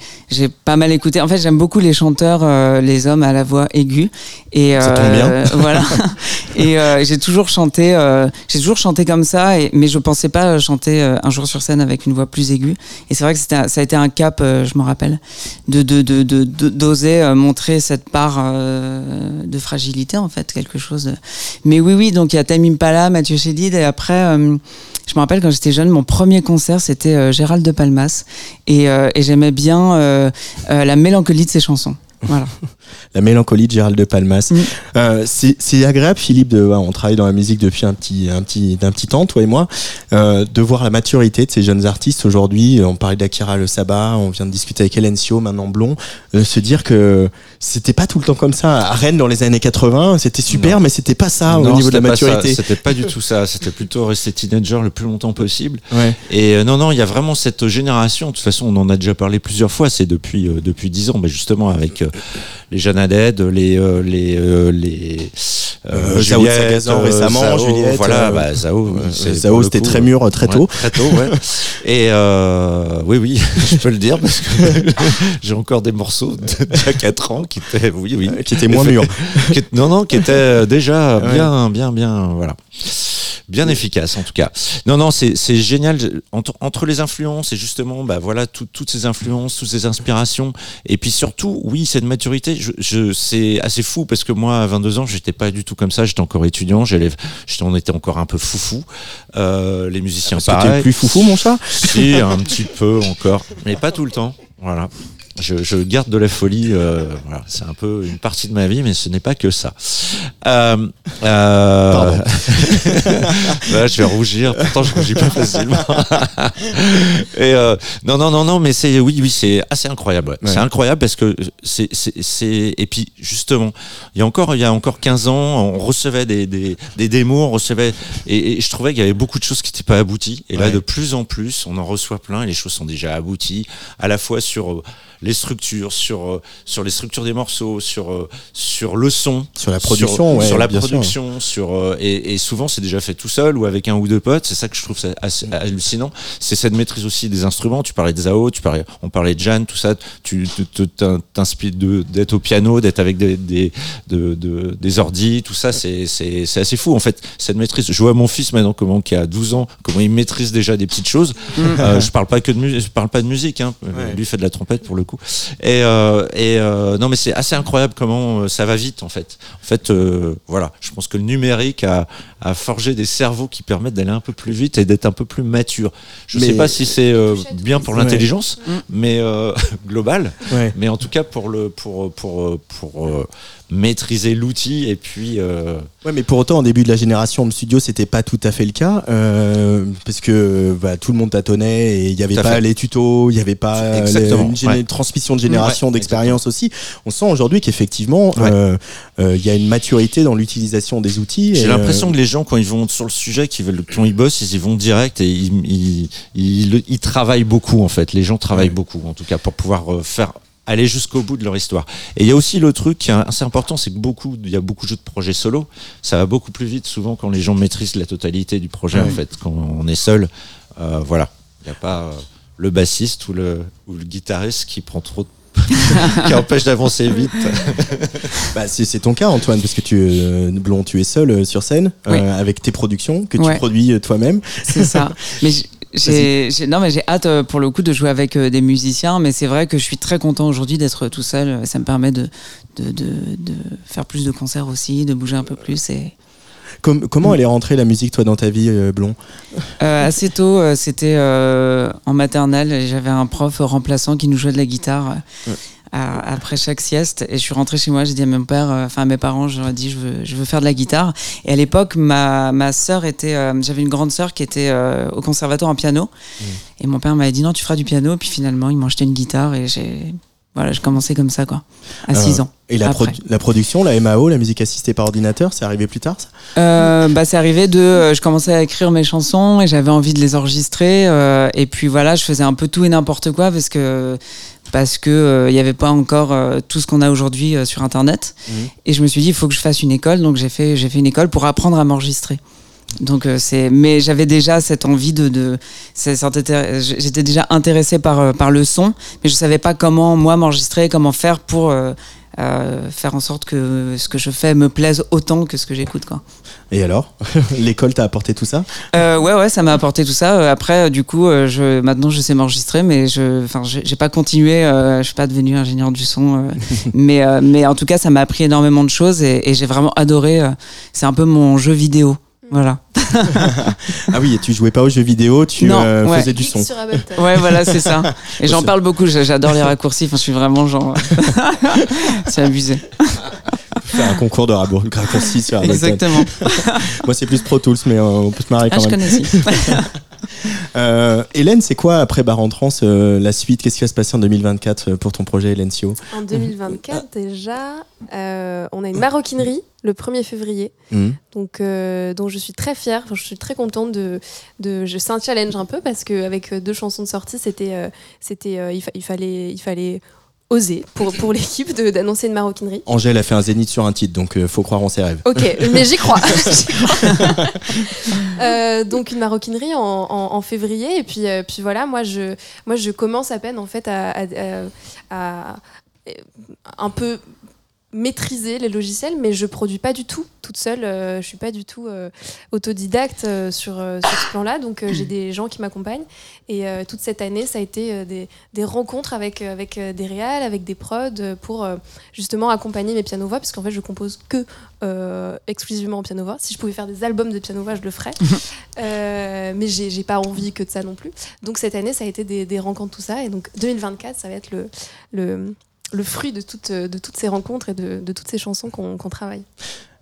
pas mal écouté. En fait, j'aime beaucoup les chanteurs, euh, les hommes à la voix aiguë. Et Ça tombe bien. (laughs) voilà. (laughs) Et euh, j'ai toujours chanté, euh, j'ai toujours chanté comme ça. Et, mais je pensais pas chanter euh, un jour sur scène avec une voix plus aiguë. Et c'est vrai que un- ça a été un cap, euh, je me rappelle, de de de de- de- d'oser euh, montrer cette part euh, de fragilité en fait, quelque chose. Mais oui, oui. Donc il y a Tamim Pala, Mathieu Chédid, et après. euh, je me rappelle quand j'étais jeune, mon premier concert c'était euh, Gérald de Palmas et, euh, et j'aimais bien la mélancolie de ses chansons. Voilà. (laughs) La mélancolie de Gérald de Palmas. Mm. Euh, c'est agréable, Philippe, de, on travaille dans la musique depuis un petit, un petit, d'un petit temps, toi et moi, euh, de voir la maturité de ces jeunes artistes aujourd'hui. On parlait d'Akira Le Sabah, on vient de discuter avec Sio, maintenant Blond, euh, se dire que c'était pas tout le temps comme ça. À Rennes, dans les années 80, c'était super, Non. mais c'était pas ça Non, au niveau de la maturité. C'était pas du tout ça. C'était plutôt rester teenager le plus longtemps possible. Ouais. Et euh, non, non, il y a vraiment cette génération. De toute façon, on en a déjà parlé plusieurs fois. C'est depuis euh, depuis dix ans, mais justement avec euh, les Jeanne Haddad, les euh, les euh, les Euh, Zao de Sagazan récemment, Juliette, Voilà, bah, Zao. Zao, c'était très mûr, très ouais, tôt. très tôt, ouais. (laughs) Et oui, oui, (laughs) je peux le dire parce que (laughs) j'ai encore des morceaux d'il y a 4 ans qui étaient, oui, oui, Qui était moins mûr. qui est- non, non, qui était euh, déjà Ouais. bien, bien, bien, voilà. Bien efficace en tout cas. Non, non, c'est c'est génial. Entre, entre les influences et justement, bah voilà, tout- toutes ces influences, toutes ces inspirations. Et puis surtout, oui, cette maturité, je, je, c'est assez fou parce que moi, à 22 ans, j'étais pas du tout comme ça. J'étais encore étudiant, j'étais, on était encore un peu foufou. Euh, les musiciens, Parce que t'es pareil. plus foufou, mon chat Si, un petit peu encore, mais pas tout le temps. Voilà. Je, je garde de la folie. euh, voilà. C'est un peu une partie de ma vie, mais ce n'est pas que ça. Euh, euh, Pardon. (laughs) Là, je vais rougir. Pourtant, je rougis pas facilement. (laughs) Et euh, non, non, non, non, mais c'est oui, oui, c'est assez incroyable. ouais. Ouais. C'est incroyable parce que c'est, c'est, c'est et puis justement, il y a encore, il y a encore 15 ans, on recevait des, des, des démos, on recevait et, et je trouvais qu'il y avait beaucoup de choses qui n'étaient pas abouties. Et là, de plus en plus, on en reçoit plein et les choses sont déjà abouties, à la fois sur euh, les structures, sur euh, sur les structures des morceaux, sur euh, sur le son, Sur la production, sur, ouais, sur la bien sûr. production, sur euh, et, et souvent c'est déjà fait tout seul ou avec un ou deux potes. C'est ça que je trouve ça assez hallucinant. C'est cette maîtrise aussi des instruments. Tu parlais de Zao, tu parlais, on parlait de Jeanne, tout ça. Tu t'inspires d'être au piano, d'être avec des des de, de- des ordis, tout ça. C'est c'est c'est assez fou en fait. Cette maîtrise. Je vois mon fils maintenant comment qui a 12 ans, comment il maîtrise déjà des petites choses. Euh, je parle pas que de musique, je parle pas de musique. Hein. Ouais. Lui fait de la trompette pour le coup. Et, euh, et euh, non, mais c'est assez incroyable comment euh, ça va vite en fait. En fait, euh, voilà, je pense que le numérique a, a forgé des cerveaux qui permettent d'aller un peu plus vite et d'être un peu plus mature. Je Mais- sais pas si c'est euh, bien pour l'intelligence, Mm. mais euh, (laughs) global. Ouais. Mais en tout cas pour le pour pour pour, euh, maîtriser l'outil et puis euh, Ouais, mais pour autant, au début de la génération Home Studio, c'était pas tout à fait le cas, euh, parce que bah, tout le monde tâtonnait et il y avait Tout pas fait. les tutos, il y avait pas euh, une, ouais. transmission de génération Ouais, d'expérience aussi. On sent aujourd'hui qu'effectivement, Ouais. euh, il y a une maturité dans l'utilisation des outils. J'ai l'impression que les gens, quand ils vont sur le sujet, qu'ils veulent, quand ils bossent, ils y vont direct et ils, ils, ils, ils travaillent beaucoup, en fait. Les gens travaillent beaucoup, en tout cas, pour pouvoir faire aller jusqu'au bout de leur histoire. Et il y a aussi le truc qui est assez important, c'est que beaucoup, il y a beaucoup de projets solo. Ça va beaucoup plus vite souvent quand les gens maîtrisent la totalité du projet, Ouais. en fait. Quand on est seul, euh, voilà. Il n'y a pas euh, le bassiste ou le, ou le guitariste qui prend trop de (laughs) qui empêche d'avancer vite. (laughs) bah, c'est c'est ton cas, Antoine, parce que tu, euh, Blond, tu es seul euh, sur scène euh, Oui. avec tes productions que tu produis toi-même. C'est ça. (laughs) Mais j'ai, j'ai- non, mais j'ai hâte euh, pour le coup de jouer avec euh, des musiciens. Mais c'est vrai que je suis très content aujourd'hui d'être tout seul. Ça me permet de, de, de, de faire plus de concerts aussi, de bouger un peu plus. Et Com- comment elle est rentrée la musique, toi, dans ta vie, euh, Blond? Assez tôt, c'était en maternelle. J'avais un prof remplaçant qui nous jouait de la guitare. Après chaque sieste. Et je suis rentrée chez moi j'ai dit à mon père euh, enfin à mes parents je leur ai dit je veux, je veux faire de la guitare. Et à l'époque ma, ma sœur était euh, j'avais une grande sœur qui était euh, au conservatoire en piano. Et mon père m'avait dit non tu feras du piano. Puis finalement il m'a acheté une guitare et j'ai voilà j'ai commencé comme ça quoi à 6 Euh, ans Et la, la production, la MAO, la musique assistée par ordinateur, c'est arrivé plus tard ça? Euh, bah, c'est arrivé de. euh, je commençais à écrire mes chansons et j'avais envie de les enregistrer. et puis voilà, je faisais un peu tout et n'importe quoi parce que parce que euh, il n'y avait pas encore euh, tout ce qu'on a aujourd'hui euh, sur Internet. Mhm. Et je me suis dit, il faut que je fasse une école. Donc j'ai fait, j'ai fait une école pour apprendre à m'enregistrer. Donc euh, c'est, mais j'avais déjà cette envie de, de j'étais déjà intéressée par euh, par le son, mais je savais pas comment moi m'enregistrer, comment faire pour euh, euh, faire en sorte que ce que je fais me plaise autant que ce que j'écoute quoi. Et alors (laughs) L'école t'a apporté tout ça Euh, ouais, ouais, ça m'a apporté tout ça. Euh, Après, euh, du coup, euh, je, maintenant, je sais m'enregistrer, mais je, enfin, j'ai pas continué. Euh, je suis pas devenu ingénieur du son, euh, (laughs) mais, euh, mais en tout cas, ça m'a appris énormément de choses et, et j'ai vraiment adoré. euh, C'est un peu mon jeu vidéo. Voilà. (laughs) Ah oui, et tu jouais pas aux jeux vidéo, tu Non, euh, ouais. faisais du son. Ouais, voilà, c'est ça. (laughs) Et j'en parle beaucoup. j'a- J'adore les raccourcis. Enfin, je suis vraiment genre. (laughs) c'est abusé. Faire un concours de raccourcis sur. Exactement. Moi, c'est plus Pro Tools, mais euh, on peut se marrer Ah, quand je même. connais aussi. Euh, Hélène, c'est quoi après Bar en euh, la suite? Qu'est-ce qui va se passer en 2024 pour ton projet Hélencio En 2024, déjà, euh, on a une maroquinerie le 1er février. Mhm. Donc, euh, dont je suis très fière. Enfin, je suis très contente de. c'est un challenge un peu parce qu'avec deux chansons de sortie, c'était, euh, c'était, euh, il, fa- il fallait, il fallait oser pour, pour l'équipe de- d'annoncer une maroquinerie. Angèle a fait un zénith sur un titre, donc euh, faut croire en ses rêves. Ok, (laughs) mais j'y crois. (laughs) (laughs) Euh, donc une maroquinerie en, en- en février et puis euh, puis voilà, moi je moi je commence à peine en fait à, à- à- à- un peu maîtriser les logiciels, mais je produis pas du tout toute seule. euh, je suis pas du tout euh, autodidacte euh, sur, euh, sur ce plan-là, donc j'ai des gens qui m'accompagnent. Et toute cette année, ça a été des, des rencontres avec, avec des réals, avec des prods, pour justement accompagner mes piano-voix, parce qu'en fait, je compose que exclusivement en piano-voix. Si je pouvais faire des albums de piano-voix, je le ferais. (laughs) Mais j'ai j'ai pas envie que de ça non plus. Donc cette année, ça a été des, des rencontres, tout ça. Et donc 2024, ça va être le, le, le fruit de, toutes de toutes ces rencontres et de, toutes ces chansons qu'on travaille.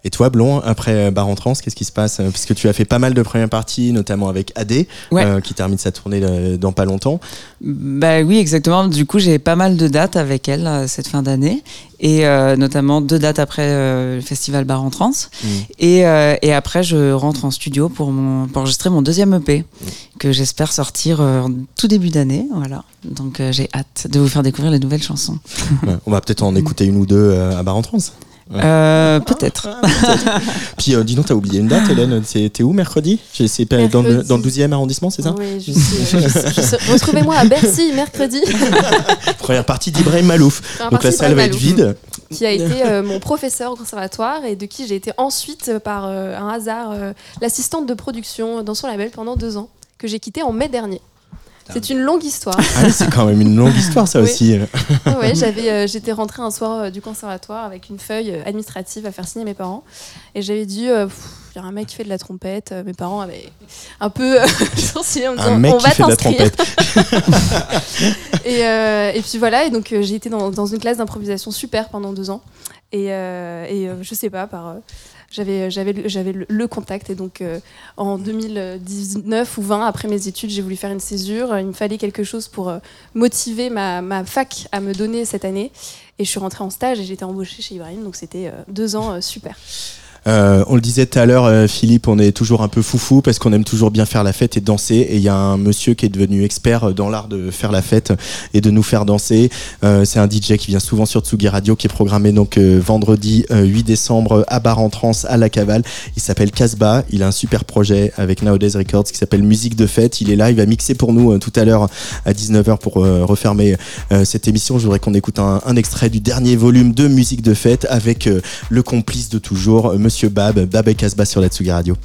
Et toi, Blond, après Bar en Trans, qu'est-ce qui se passe Parce que tu as fait pas mal de premières parties, notamment avec AD, Ouais. euh, qui termine sa tournée euh, dans pas longtemps. Bah oui, exactement. Du coup, j'ai pas mal de dates avec elle euh, cette fin d'année, et euh, notamment deux dates après euh, le festival Bar en Trans. Mm. Et, euh, et après, je rentre en studio pour, mon, pour enregistrer mon deuxième EP, que j'espère sortir euh, en tout début d'année. Voilà. Donc euh, j'ai hâte de vous faire découvrir les nouvelles chansons. Ouais, on va peut-être en écouter une ou deux euh, à Bar en Trans. Euh, Peut-être. Puis euh, dis donc, t'as oublié une date, Hélène T'es où mercredi? Pas dans, le, Mercredi. dans le 12e arrondissement, c'est ça? Oui, je sais. (laughs) Retrouvez-moi à Bercy mercredi, (laughs) Première partie d'Ibrahim Malouf. Première Donc la salle va être vide. qui a été euh, mon professeur au conservatoire et de qui j'ai été ensuite, par euh, un hasard, euh, l'assistante de production dans son label pendant deux ans, que j'ai quitté en mai dernier. C'est une longue histoire. Ah oui, c'est quand même une longue histoire, ça Oui. aussi. Ah ouais, j'avais, euh, j'étais rentrée un soir euh, du conservatoire avec une feuille euh, administrative à faire signer mes parents. Et j'avais dit, il y a un mec qui fait de la trompette. Mes parents avaient un peu (laughs) sourcillé en me disant, Un mec on qui va fait de la trompette. (laughs) Et, et puis voilà, et donc j'ai été dans, dans une classe d'improvisation super pendant deux ans. Et, euh, et euh, je sais pas, par, euh, j'avais, le- j'avais le, contact. Et donc euh, en 2019 ou 20, après mes études, j'ai voulu faire une césure. Il me fallait quelque chose pour euh, motiver ma, ma fac à me donner cette année. Et je suis rentrée en stage et été embauchée chez Ibrahim. Donc c'était euh, deux ans euh, super. Euh, on le disait tout à l'heure, euh, Philippe, on est toujours un peu foufou parce qu'on aime toujours bien faire la fête et danser. Et il y a un monsieur qui est devenu expert dans l'art de faire la fête et de nous faire danser. Euh, c'est un DJ qui vient souvent sur Tsugi Radio, qui est programmé donc euh, vendredi euh, 8 décembre à Bar en Trans à la Cavale. Il s'appelle Casbah. Il a un super projet avec Nowadays Records qui s'appelle Musique de fête. Il est là, il va mixer pour nous euh, tout à l'heure à 19h pour euh, refermer euh, cette émission. Je voudrais qu'on écoute un, un extrait du dernier volume de Musique de fête avec euh, le complice de toujours, euh, Monsieur Bab, Bab et Casbah sur la Tsugi Radio.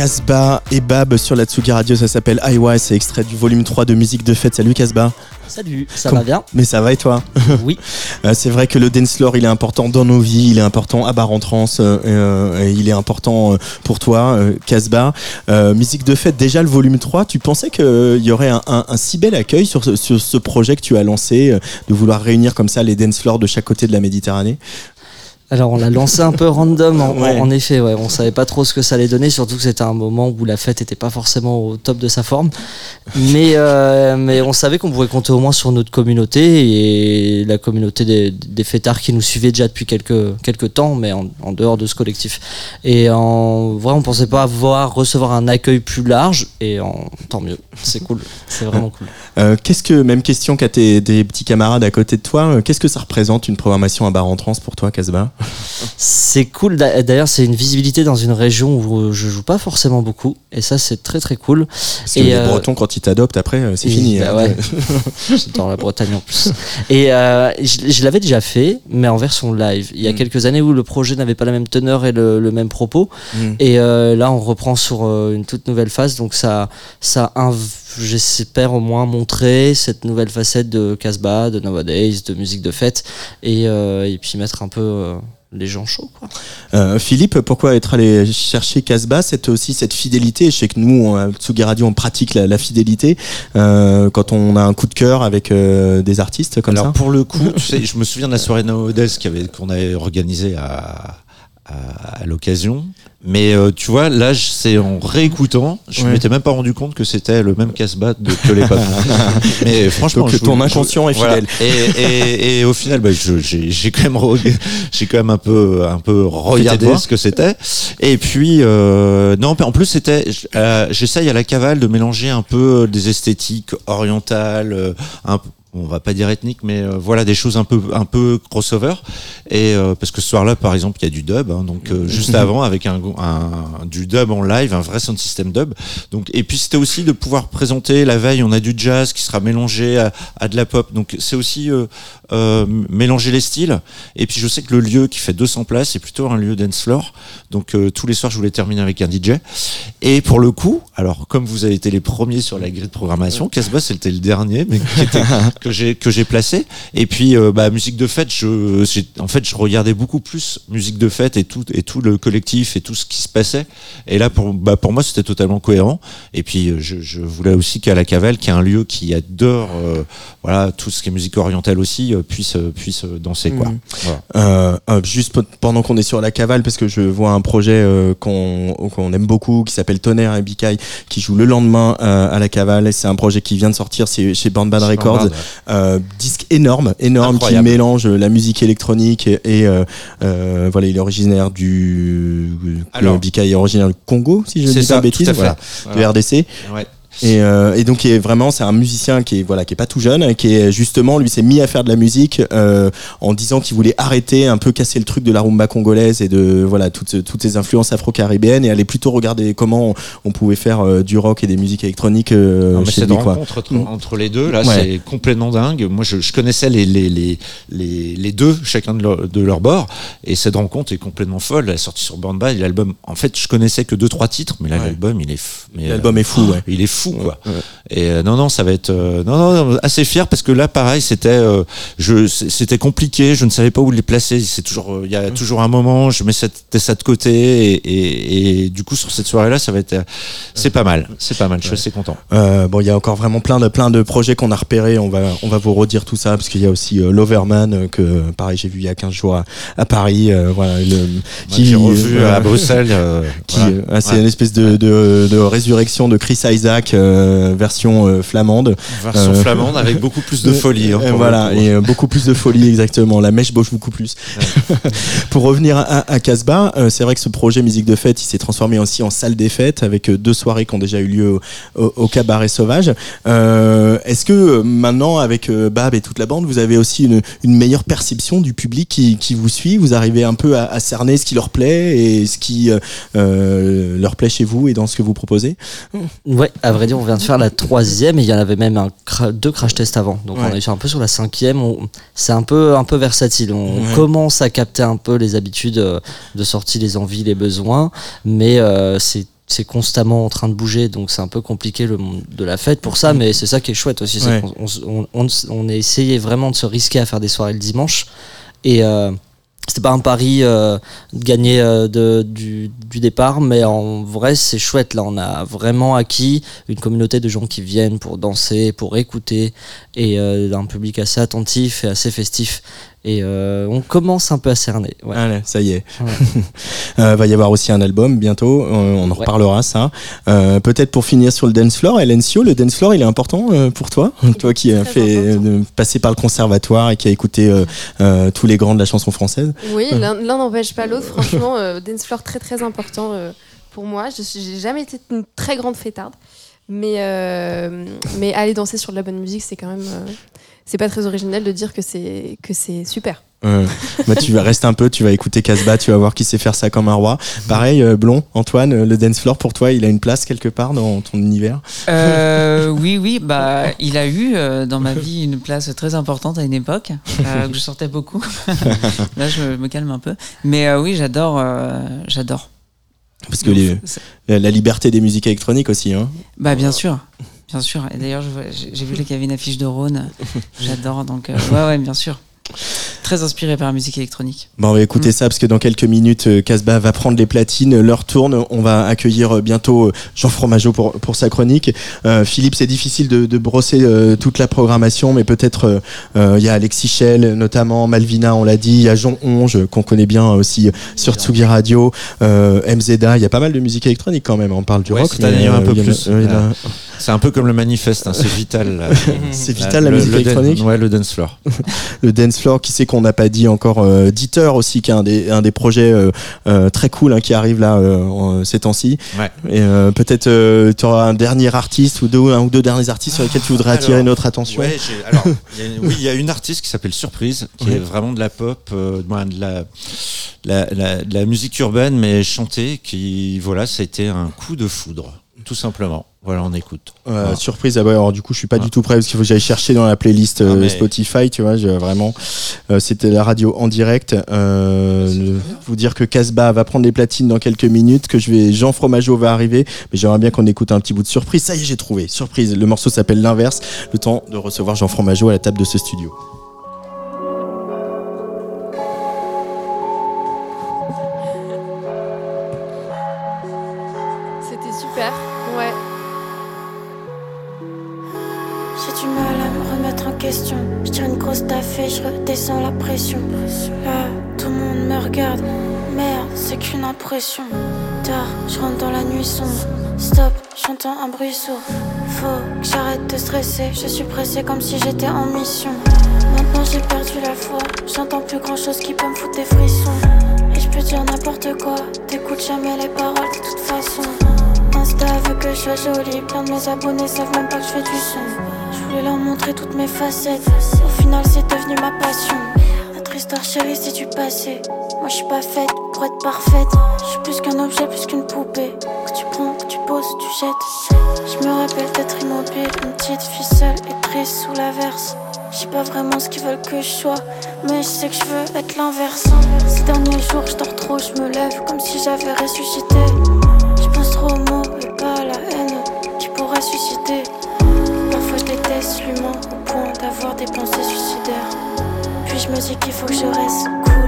Casbah et Bab sur la Tsugi Radio, ça s'appelle Iowa, c'est extrait du volume 3 de musique de fête. Salut Casbah. Salut, ça va bien? Mais ça va et toi? Oui. (laughs) Euh, C'est vrai que le dance floor, il est important dans nos vies, il est important à Bar en Trans, euh, euh, et il est important euh, pour toi, euh, Casbah. Euh, musique de fête, déjà le volume 3, tu pensais qu'il y aurait un, un- un si bel accueil sur ce, sur ce projet que tu as lancé, euh, de vouloir réunir comme ça les dance floors de chaque côté de la Méditerranée? Alors on l'a lancé un peu (laughs) random, en, Ouais. en effet, ouais. on savait pas trop ce que ça allait donner, surtout que c'était un moment où la fête était pas forcément au top de sa forme. Mais, euh, mais on savait qu'on pouvait compter au moins sur notre communauté et la communauté des, des fêtards qui nous suivaient déjà depuis quelques, quelques temps, mais en, en dehors de ce collectif. Et en vrai, on pensait pas avoir, recevoir un accueil plus large, et en, tant mieux, c'est cool, c'est vraiment cool. (laughs) Euh, qu'est-ce que, même question qu'à tes des petits camarades à côté de toi, euh, qu'est-ce que ça représente une programmation à Bar en Trans pour toi, Casbah? C'est cool. D'a- D'ailleurs, c'est une visibilité dans une région où je joue pas forcément beaucoup. Et ça, c'est très très cool. Parce que Et, les euh, Bretons, quand ils t'adoptent, après, euh, c'est fini. bah hein. ouais. (laughs) J'adore la Bretagne en plus. Et euh, je, je l'avais déjà fait, mais en version live. Il y a Mm. quelques années où le projet n'avait pas la même teneur et le, le même propos. Mm. Et euh, là, on reprend sur euh, une toute nouvelle phase. Donc ça, ça inv- j'espère au moins montrer cette nouvelle facette de Casbah, de Nowadays, de musique de fête. Et, euh, et puis mettre un peu euh, les gens chauds. Quoi. Euh, Philippe, pourquoi être allé chercher Casbah C'est aussi cette fidélité? Je sais que nous, à Tsugi Radio, on pratique la, la fidélité euh, quand on a un coup de cœur avec euh, des artistes comme Alors ça. pour le coup, (laughs) tu sais, je me souviens de la soirée Nowadays avait- qu'on avait organisée à l'occasion. Mais euh, tu vois, là, c'est en réécoutant, je Ouais. m'étais même pas rendu compte que c'était le même casse-bat de- que les papes. (laughs) Mais franchement, Donc, je ton inconscient je- est fidèle. Et, et, et au final, bah, j'ai quand même, j'ai quand même un peu, un peu regardé ce que c'était. Et puis, euh, non, en plus, c'était, euh, j'essaye à la cavale de mélanger un peu des esthétiques orientales, euh, un peu on va pas dire ethnique, mais euh, voilà des choses un peu un peu crossover. Et euh, parce que ce soir-là, par exemple, il y a du dub, hein, donc euh, juste avant avec un, un du dub en live, un vrai sound system dub. Donc et puis c'était aussi de pouvoir présenter la veille, on a du jazz qui sera mélangé à, à de la pop. Donc c'est aussi euh, euh, mélanger les styles. Et puis je sais que le lieu qui fait 200 places est plutôt un lieu dance floor. Donc euh, tous les soirs, je voulais terminer avec un DJ. Et pour le coup, alors comme vous avez été les premiers sur la grille de programmation, Casbah c'était le dernier, mais qui était (laughs) que j'ai que j'ai placé. Et puis euh, bah musique de fête, je en fait je regardais beaucoup plus musique de fête et tout et tout le collectif et tout ce qui se passait. Et là pour bah pour moi c'était totalement cohérent. Et puis euh, je, je voulais aussi qu'à la Cavale, qui est un lieu qui adore euh, voilà tout ce qui est musique orientale aussi, euh, puisse puisse danser quoi. Voilà. Euh, juste pe- pendant qu'on est sur la cavale, parce que je vois un projet qu'on qu'on aime beaucoup, qui s'appelle Tonnerre et Bicaille, qui joue le lendemain à la cavale. Et C'est un projet qui vient de sortir, chez Band Chez Records. Band Bad, ouais. Euh, disque énorme, énorme, Incroyable. qui mélange la musique électronique et, et, euh, euh, voilà, il est originaire du. Alors. le Bicaille est originaire du Congo, si je ne dis pas de bêtises, voilà, Voilà. du RDC. Ouais. Et, euh, et donc est vraiment c'est un musicien qui est voilà qui est pas tout jeune qui est justement lui s'est mis à faire de la musique euh, en disant qu'il voulait arrêter un peu casser le truc de la rumba congolaise et de voilà toutes toutes ces influences afro-caribéennes et aller plutôt regarder comment on pouvait faire euh, du rock et des musiques électroniques euh, Non, mais chez cette lui quoi. rencontre entre, Mm. entre les deux, là, Ouais. c'est complètement dingue. Moi, je, je connaissais les, les, les, les, les deux, chacun de leur, de leur bord, et cette rencontre est complètement folle. Elle est sortie sur Bad, l'album. En fait, je connaissais que deux, trois titres, mais Ouais. l'album, il est, L'album euh, est fou ouais. il est fou, quoi. Ouais. Et euh, non, non, ça va être, euh, non, non, non, assez fier parce que là, pareil, c'était, euh, je, c'était compliqué. Je ne savais pas où les placer. C'est toujours, il y a toujours un moment. Je mets cette, ça de côté, et, et, et du coup, sur cette soirée-là, ça va être, c'est pas mal, c'est pas mal. Je suis assez content. Bon, il y a encore vraiment plein de plein de projets qu'on a repérés. On va on va vous redire tout ça parce qu'il y a aussi Loverman que pareil j'ai vu il y a 15 jours à, à Paris. voilà, le, Moi, j'ai revu à Bruxelles. qui, voilà. c'est Ouais. une espèce de, de, de résurrection de Chris Isaac euh, version euh, flamande. Version Euh, flamande avec (laughs) beaucoup plus de folie. hein, pour voilà, et euh, beaucoup plus de folie, exactement. La mèche bosse beaucoup plus. (laughs) Pour revenir à, à Casbah, euh, c'est vrai que ce projet musique de fête, il s'est transformé aussi en salle des fêtes avec euh, deux soirées qui ont déjà eu lieu au, au- au cabaret sauvage. Euh, Est-ce que maintenant, avec euh, Bab et toute la bande, vous avez aussi une, une meilleure perception du public qui, qui vous suit? Vous arrivez un peu à, à cerner ce qui leur plaît et ce qui euh, leur plaît chez vous et dans ce que vous proposez? Ouais, à vrai dire, on vient de faire la troisième et il y en avait même un cra- deux crash tests avant. Donc Ouais. on est sur un peu sur la cinquième. C'est un peu, un peu versatile. On Ouais. commence à capter un peu les habitudes euh, de sortie, les envies, les besoins, mais euh, c'est c'est constamment en train de bouger, donc c'est un peu compliqué le monde de la fête pour ça, mais c'est ça qui est chouette aussi. Ouais. on, on, on a essayé vraiment de se risquer à faire des soirées le dimanche. Et euh, c'était pas un pari euh, de euh, du départ, mais en vrai, c'est chouette. Là, on a vraiment acquis une communauté de gens qui viennent pour danser, pour écouter, et euh, un public assez attentif et assez festif. Et euh, on commence un peu à cerner. Ouais. Allez, ça y est. Ouais. (laughs) Euh, va y avoir aussi un album bientôt, euh, on en Ouais. reparlera ça. Euh, Peut-être pour finir sur le dance floor, Elencio, le dance floor il est important euh, pour toi? Toi qui as fait euh, passer par le conservatoire et qui a écouté euh, euh, tous les grands de la chanson française? Oui, l'un l'un n'empêche pas l'autre. Franchement, euh, dance floor très très important euh, pour moi. Je j'ai jamais été une très grande fêtarde, mais euh, mais aller danser sur de la bonne musique, c'est quand même euh, c'est pas très original de dire que c'est que c'est super. Euh, bah, tu vas rester un peu, tu vas écouter Casbah, tu vas voir qui sait faire ça comme un roi. Pareil, euh, Blond, Antoine, euh, le dance floor pour toi, il a une place quelque part dans ton univers? Euh, (laughs) oui, oui, bah, il a eu euh, dans ma vie une place très importante à une époque, euh, (laughs) où je sortais beaucoup. (laughs) Là, je me calme un peu. Mais euh, oui, j'adore, euh, j'adore. Parce que les- la liberté des musiques électroniques aussi. Hein. Bah, bien sûr. Bien sûr. Et d'ailleurs, j'ai vu (laughs) qu'il y avait une affiche de Rhône. (laughs) J'adore. Donc, euh, ouais, ouais, bien sûr. Très inspiré par la musique électronique. Bon, on va écouter Mm. ça parce que dans quelques minutes, euh, Casbah va prendre les platines. L'heure tourne. On va accueillir euh, bientôt euh, Jean Fromageau pour, pour sa chronique. Euh, Philippe, c'est difficile de, de brosser euh, toute la programmation, mais peut-être euh, il y a Alexis Schell, notamment Malvina, on l'a dit. Il y a Jean Onge, qu'on connaît bien aussi sur Tsugi Radio. Euh, MZA. Il y a pas mal de musique électronique quand même. On parle du Ouais, rock. mais, un peu plus. a- C'est un peu comme le manifeste, hein, c'est vital. (laughs) C'est vital, la musique le dan- électronique Ouais, le dance floor. (laughs) le dance qui sait qu'on n'a pas dit encore euh, Dieter aussi qui est un des, un des projets euh, euh, très cool hein, qui arrive là euh, en- ces temps-ci Ouais. et peut-être tu auras un dernier artiste ou deux un ou deux derniers artistes sur lesquels tu voudrais attirer notre attention Ouais, j'ai- alors, (laughs) il y a une- oui, il y a une artiste qui s'appelle Surprise, qui Ouais. est vraiment de la pop, de la, la, la- de la musique urbaine, mais chantée, qui, voilà, ça a été un coup de foudre, tout simplement. Voilà, on écoute. Euh, Voilà. surprise ah ouais, alors du coup je suis pas du tout prêt parce qu'il faut que j'aille chercher dans la playlist euh, Ah, mais- Spotify tu vois je- vraiment. Euh, c'était la radio en direct. Euh, vous dire que Casbah va prendre les platines dans quelques minutes que je vais Jean Fromageau va arriver. Mais j'aimerais bien qu'on écoute un petit bout de surprise. Ça y est j'ai trouvé. Surprise le morceau s'appelle l'inverse. Le temps de recevoir Jean Fromageau à la table de ce studio Tard, je rentre dans la nuit sombre. Stop, j'entends un bruit sourd. Faut que j'arrête de stresser. Je suis pressé comme si j'étais en mission. Maintenant j'ai perdu la foi. J'entends plus grand chose qui peut me foutre des frissons. Et je peux dire n'importe quoi. T'écoutes jamais les paroles de toute façon. Insta veut que je sois jolie. Plein de mes abonnés savent même pas que je fais du son. Je voulais leur montrer toutes mes facettes. Au final, c'est devenu ma passion. Notre histoire chérie, c'est du passé. Moi, je suis pas faite être parfaite. Je suis plus qu'un objet, plus qu'une poupée. Que tu prends, que tu poses, tu jettes. Je me rappelle d'être immobile, une petite fille seule et prise sous l'averse. Je sais pas vraiment ce qu'ils veulent que je sois, mais je sais que je veux être l'inverse. Ces derniers jours, je dors trop, je me lève comme si j'avais ressuscité. Je pense trop aux mots et pas à la haine qui pourrait susciter. Parfois je déteste l'humain au point d'avoir des pensées suicidaires. Puis je me dis qu'il faut que je reste cool.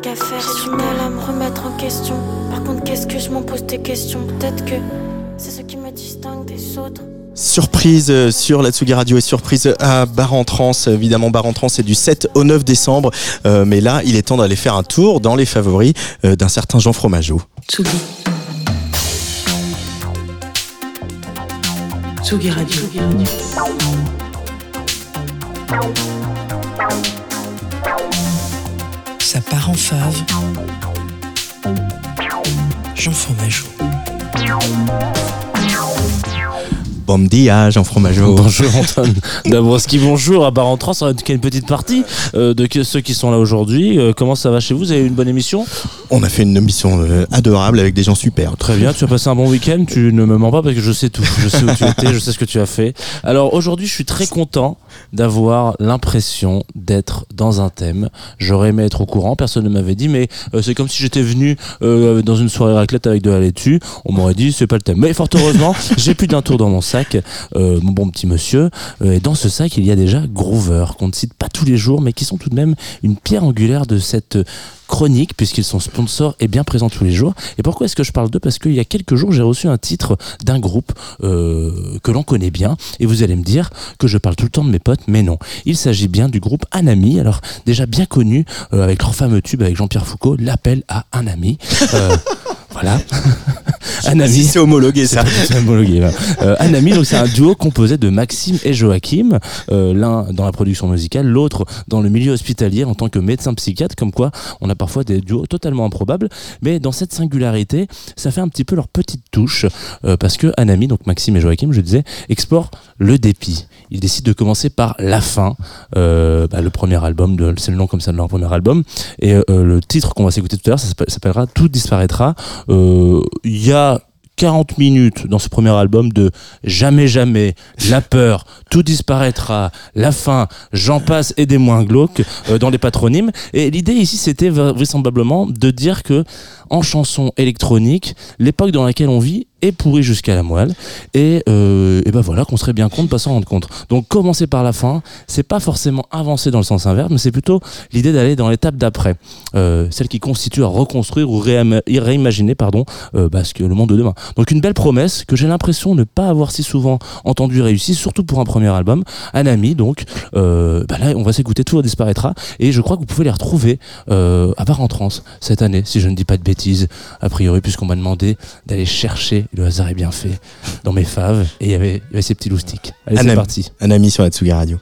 Trucs à faire. J'ai du mal à me remettre en question. Par contre, qu'est-ce que je m'en pose des questions? Peut-être que c'est ce qui me distingue des autres. Surprise euh, sur la Tsugi Radio et surprise à Bar en Trans. Évidemment, Bar en Trans, c'est du 7 au 9 décembre. Euh, mais là, il est temps d'aller faire un tour dans les favoris euh, d'un certain Jean Fromageau. Tsugi. Tsugi Radio. Ça part en fave. Jean Fromageau. Bon diage en fromageau. Bonjour (laughs) Antoine Dabrowski, bonjour. À part en France, on a une petite partie euh, de ceux qui sont là aujourd'hui. Euh, comment ça va chez vous? Vous avez eu une bonne émission? On a fait une émission euh, adorable avec des gens super. Très bien, tu as passé un bon week-end, tu ne me mens pas parce que je sais tout. Je sais où tu étais, je sais ce que tu as fait. Alors aujourd'hui, je suis très content d'avoir l'impression d'être dans un thème. J'aurais aimé être au courant, personne ne m'avait dit, mais euh, c'est comme si j'étais venu euh, dans une soirée raclette avec de la laitue. On m'aurait dit, c'est pas le thème. Mais fort heureusement, (laughs) j'ai plus d'un tour dans mon sac, euh, mon bon petit monsieur. Et dans ce sac, il y a déjà Groover, qu'on ne cite pas tous les jours, mais qui sont tout de même une pierre angulaire de cette chronique puisqu'ils sont sponsors et bien présents tous les jours. Et pourquoi est-ce que je parle d'eux? Parce qu'il y a quelques jours, j'ai reçu un titre d'un groupe euh, que l'on connaît bien et vous allez me dire que je parle tout le temps de mes potes, mais non. Il s'agit bien du groupe Anami, alors déjà bien connu euh, avec leur fameux tube avec Jean-Pierre Foucault, l'appel à un ami. Euh, voilà. (laughs) Anami. C'est homologué ça. C'est homologué. là. Euh, Anami, donc c'est un duo composé de Maxime et Joachim, euh, l'un dans la production musicale, l'autre dans le milieu hospitalier en tant que médecin psychiatre, comme quoi on a parfois des duos totalement improbables, mais dans cette singularité, ça fait un petit peu leur petite touche, euh, parce que Anami, donc Maxime et Joachim, je disais, explorent le dépit. Ils décident de commencer par La fin, euh, bah, le premier album, c'est le nom comme ça de leur premier album, et le titre qu'on va s'écouter tout à l'heure, ça s'appelle- s'appellera Tout disparaîtra. Euh, Il y a 40 minutes dans ce premier album de jamais jamais, la peur, tout disparaîtra, la fin, j'en passe et des moins glauques euh, dans les patronymes. Et l'idée ici c'était vra- vraisemblablement de dire que en chanson électronique, l'époque dans laquelle on vit est pourrie jusqu'à la moelle et, euh, et ben voilà qu'on serait bien con de pas s'en rendre compte. Donc commencer par la fin, c'est pas forcément avancer dans le sens inverse, mais c'est plutôt l'idée d'aller dans l'étape d'après, euh, celle qui constitue à reconstruire ou réimaginer pardon euh, bah, que le monde de demain. Donc une belle promesse que j'ai l'impression de ne pas avoir si souvent entendu réussi, surtout pour un premier album. Anami, donc euh, bah là on va s'écouter tout disparaîtra et je crois que vous pouvez les retrouver à Bar en Trans cette année, si je ne dis pas de bêtises, a priori puisqu'on m'a demandé d'aller chercher, le hasard est bien fait, dans mes faves et il y avait, y avait ces petits loustiques. Allez c'est parti. Anami sur la Tsugi Radio.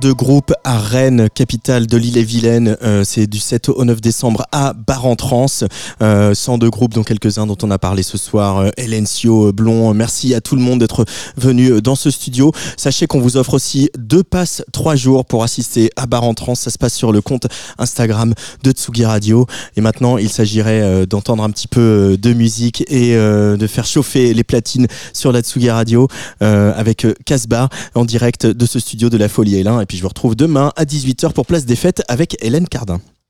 102 groupes à Rennes, capitale de l'île-et-Vilaine. Euh, c'est du 7 au 9 décembre à Bar-en-Trance. Euh, 102 groupes, dont quelques-uns dont on a parlé ce soir. Euh, Elencio, euh, Blond, merci à tout le monde d'être venu euh, dans ce studio. Sachez qu'on vous offre aussi deux passes, trois jours pour assister à Bar-en-Trance. Ça se passe sur le compte Instagram de Tsugi Radio. Et maintenant, il s'agirait euh, d'entendre un petit peu euh, de musique et euh, de faire chauffer les platines sur la Tsugi Radio euh, avec euh, Casbah en direct de ce studio de la Folie Hélène. Et puis je vous retrouve à 18h pour Place des Fêtes avec Hélène Cardin.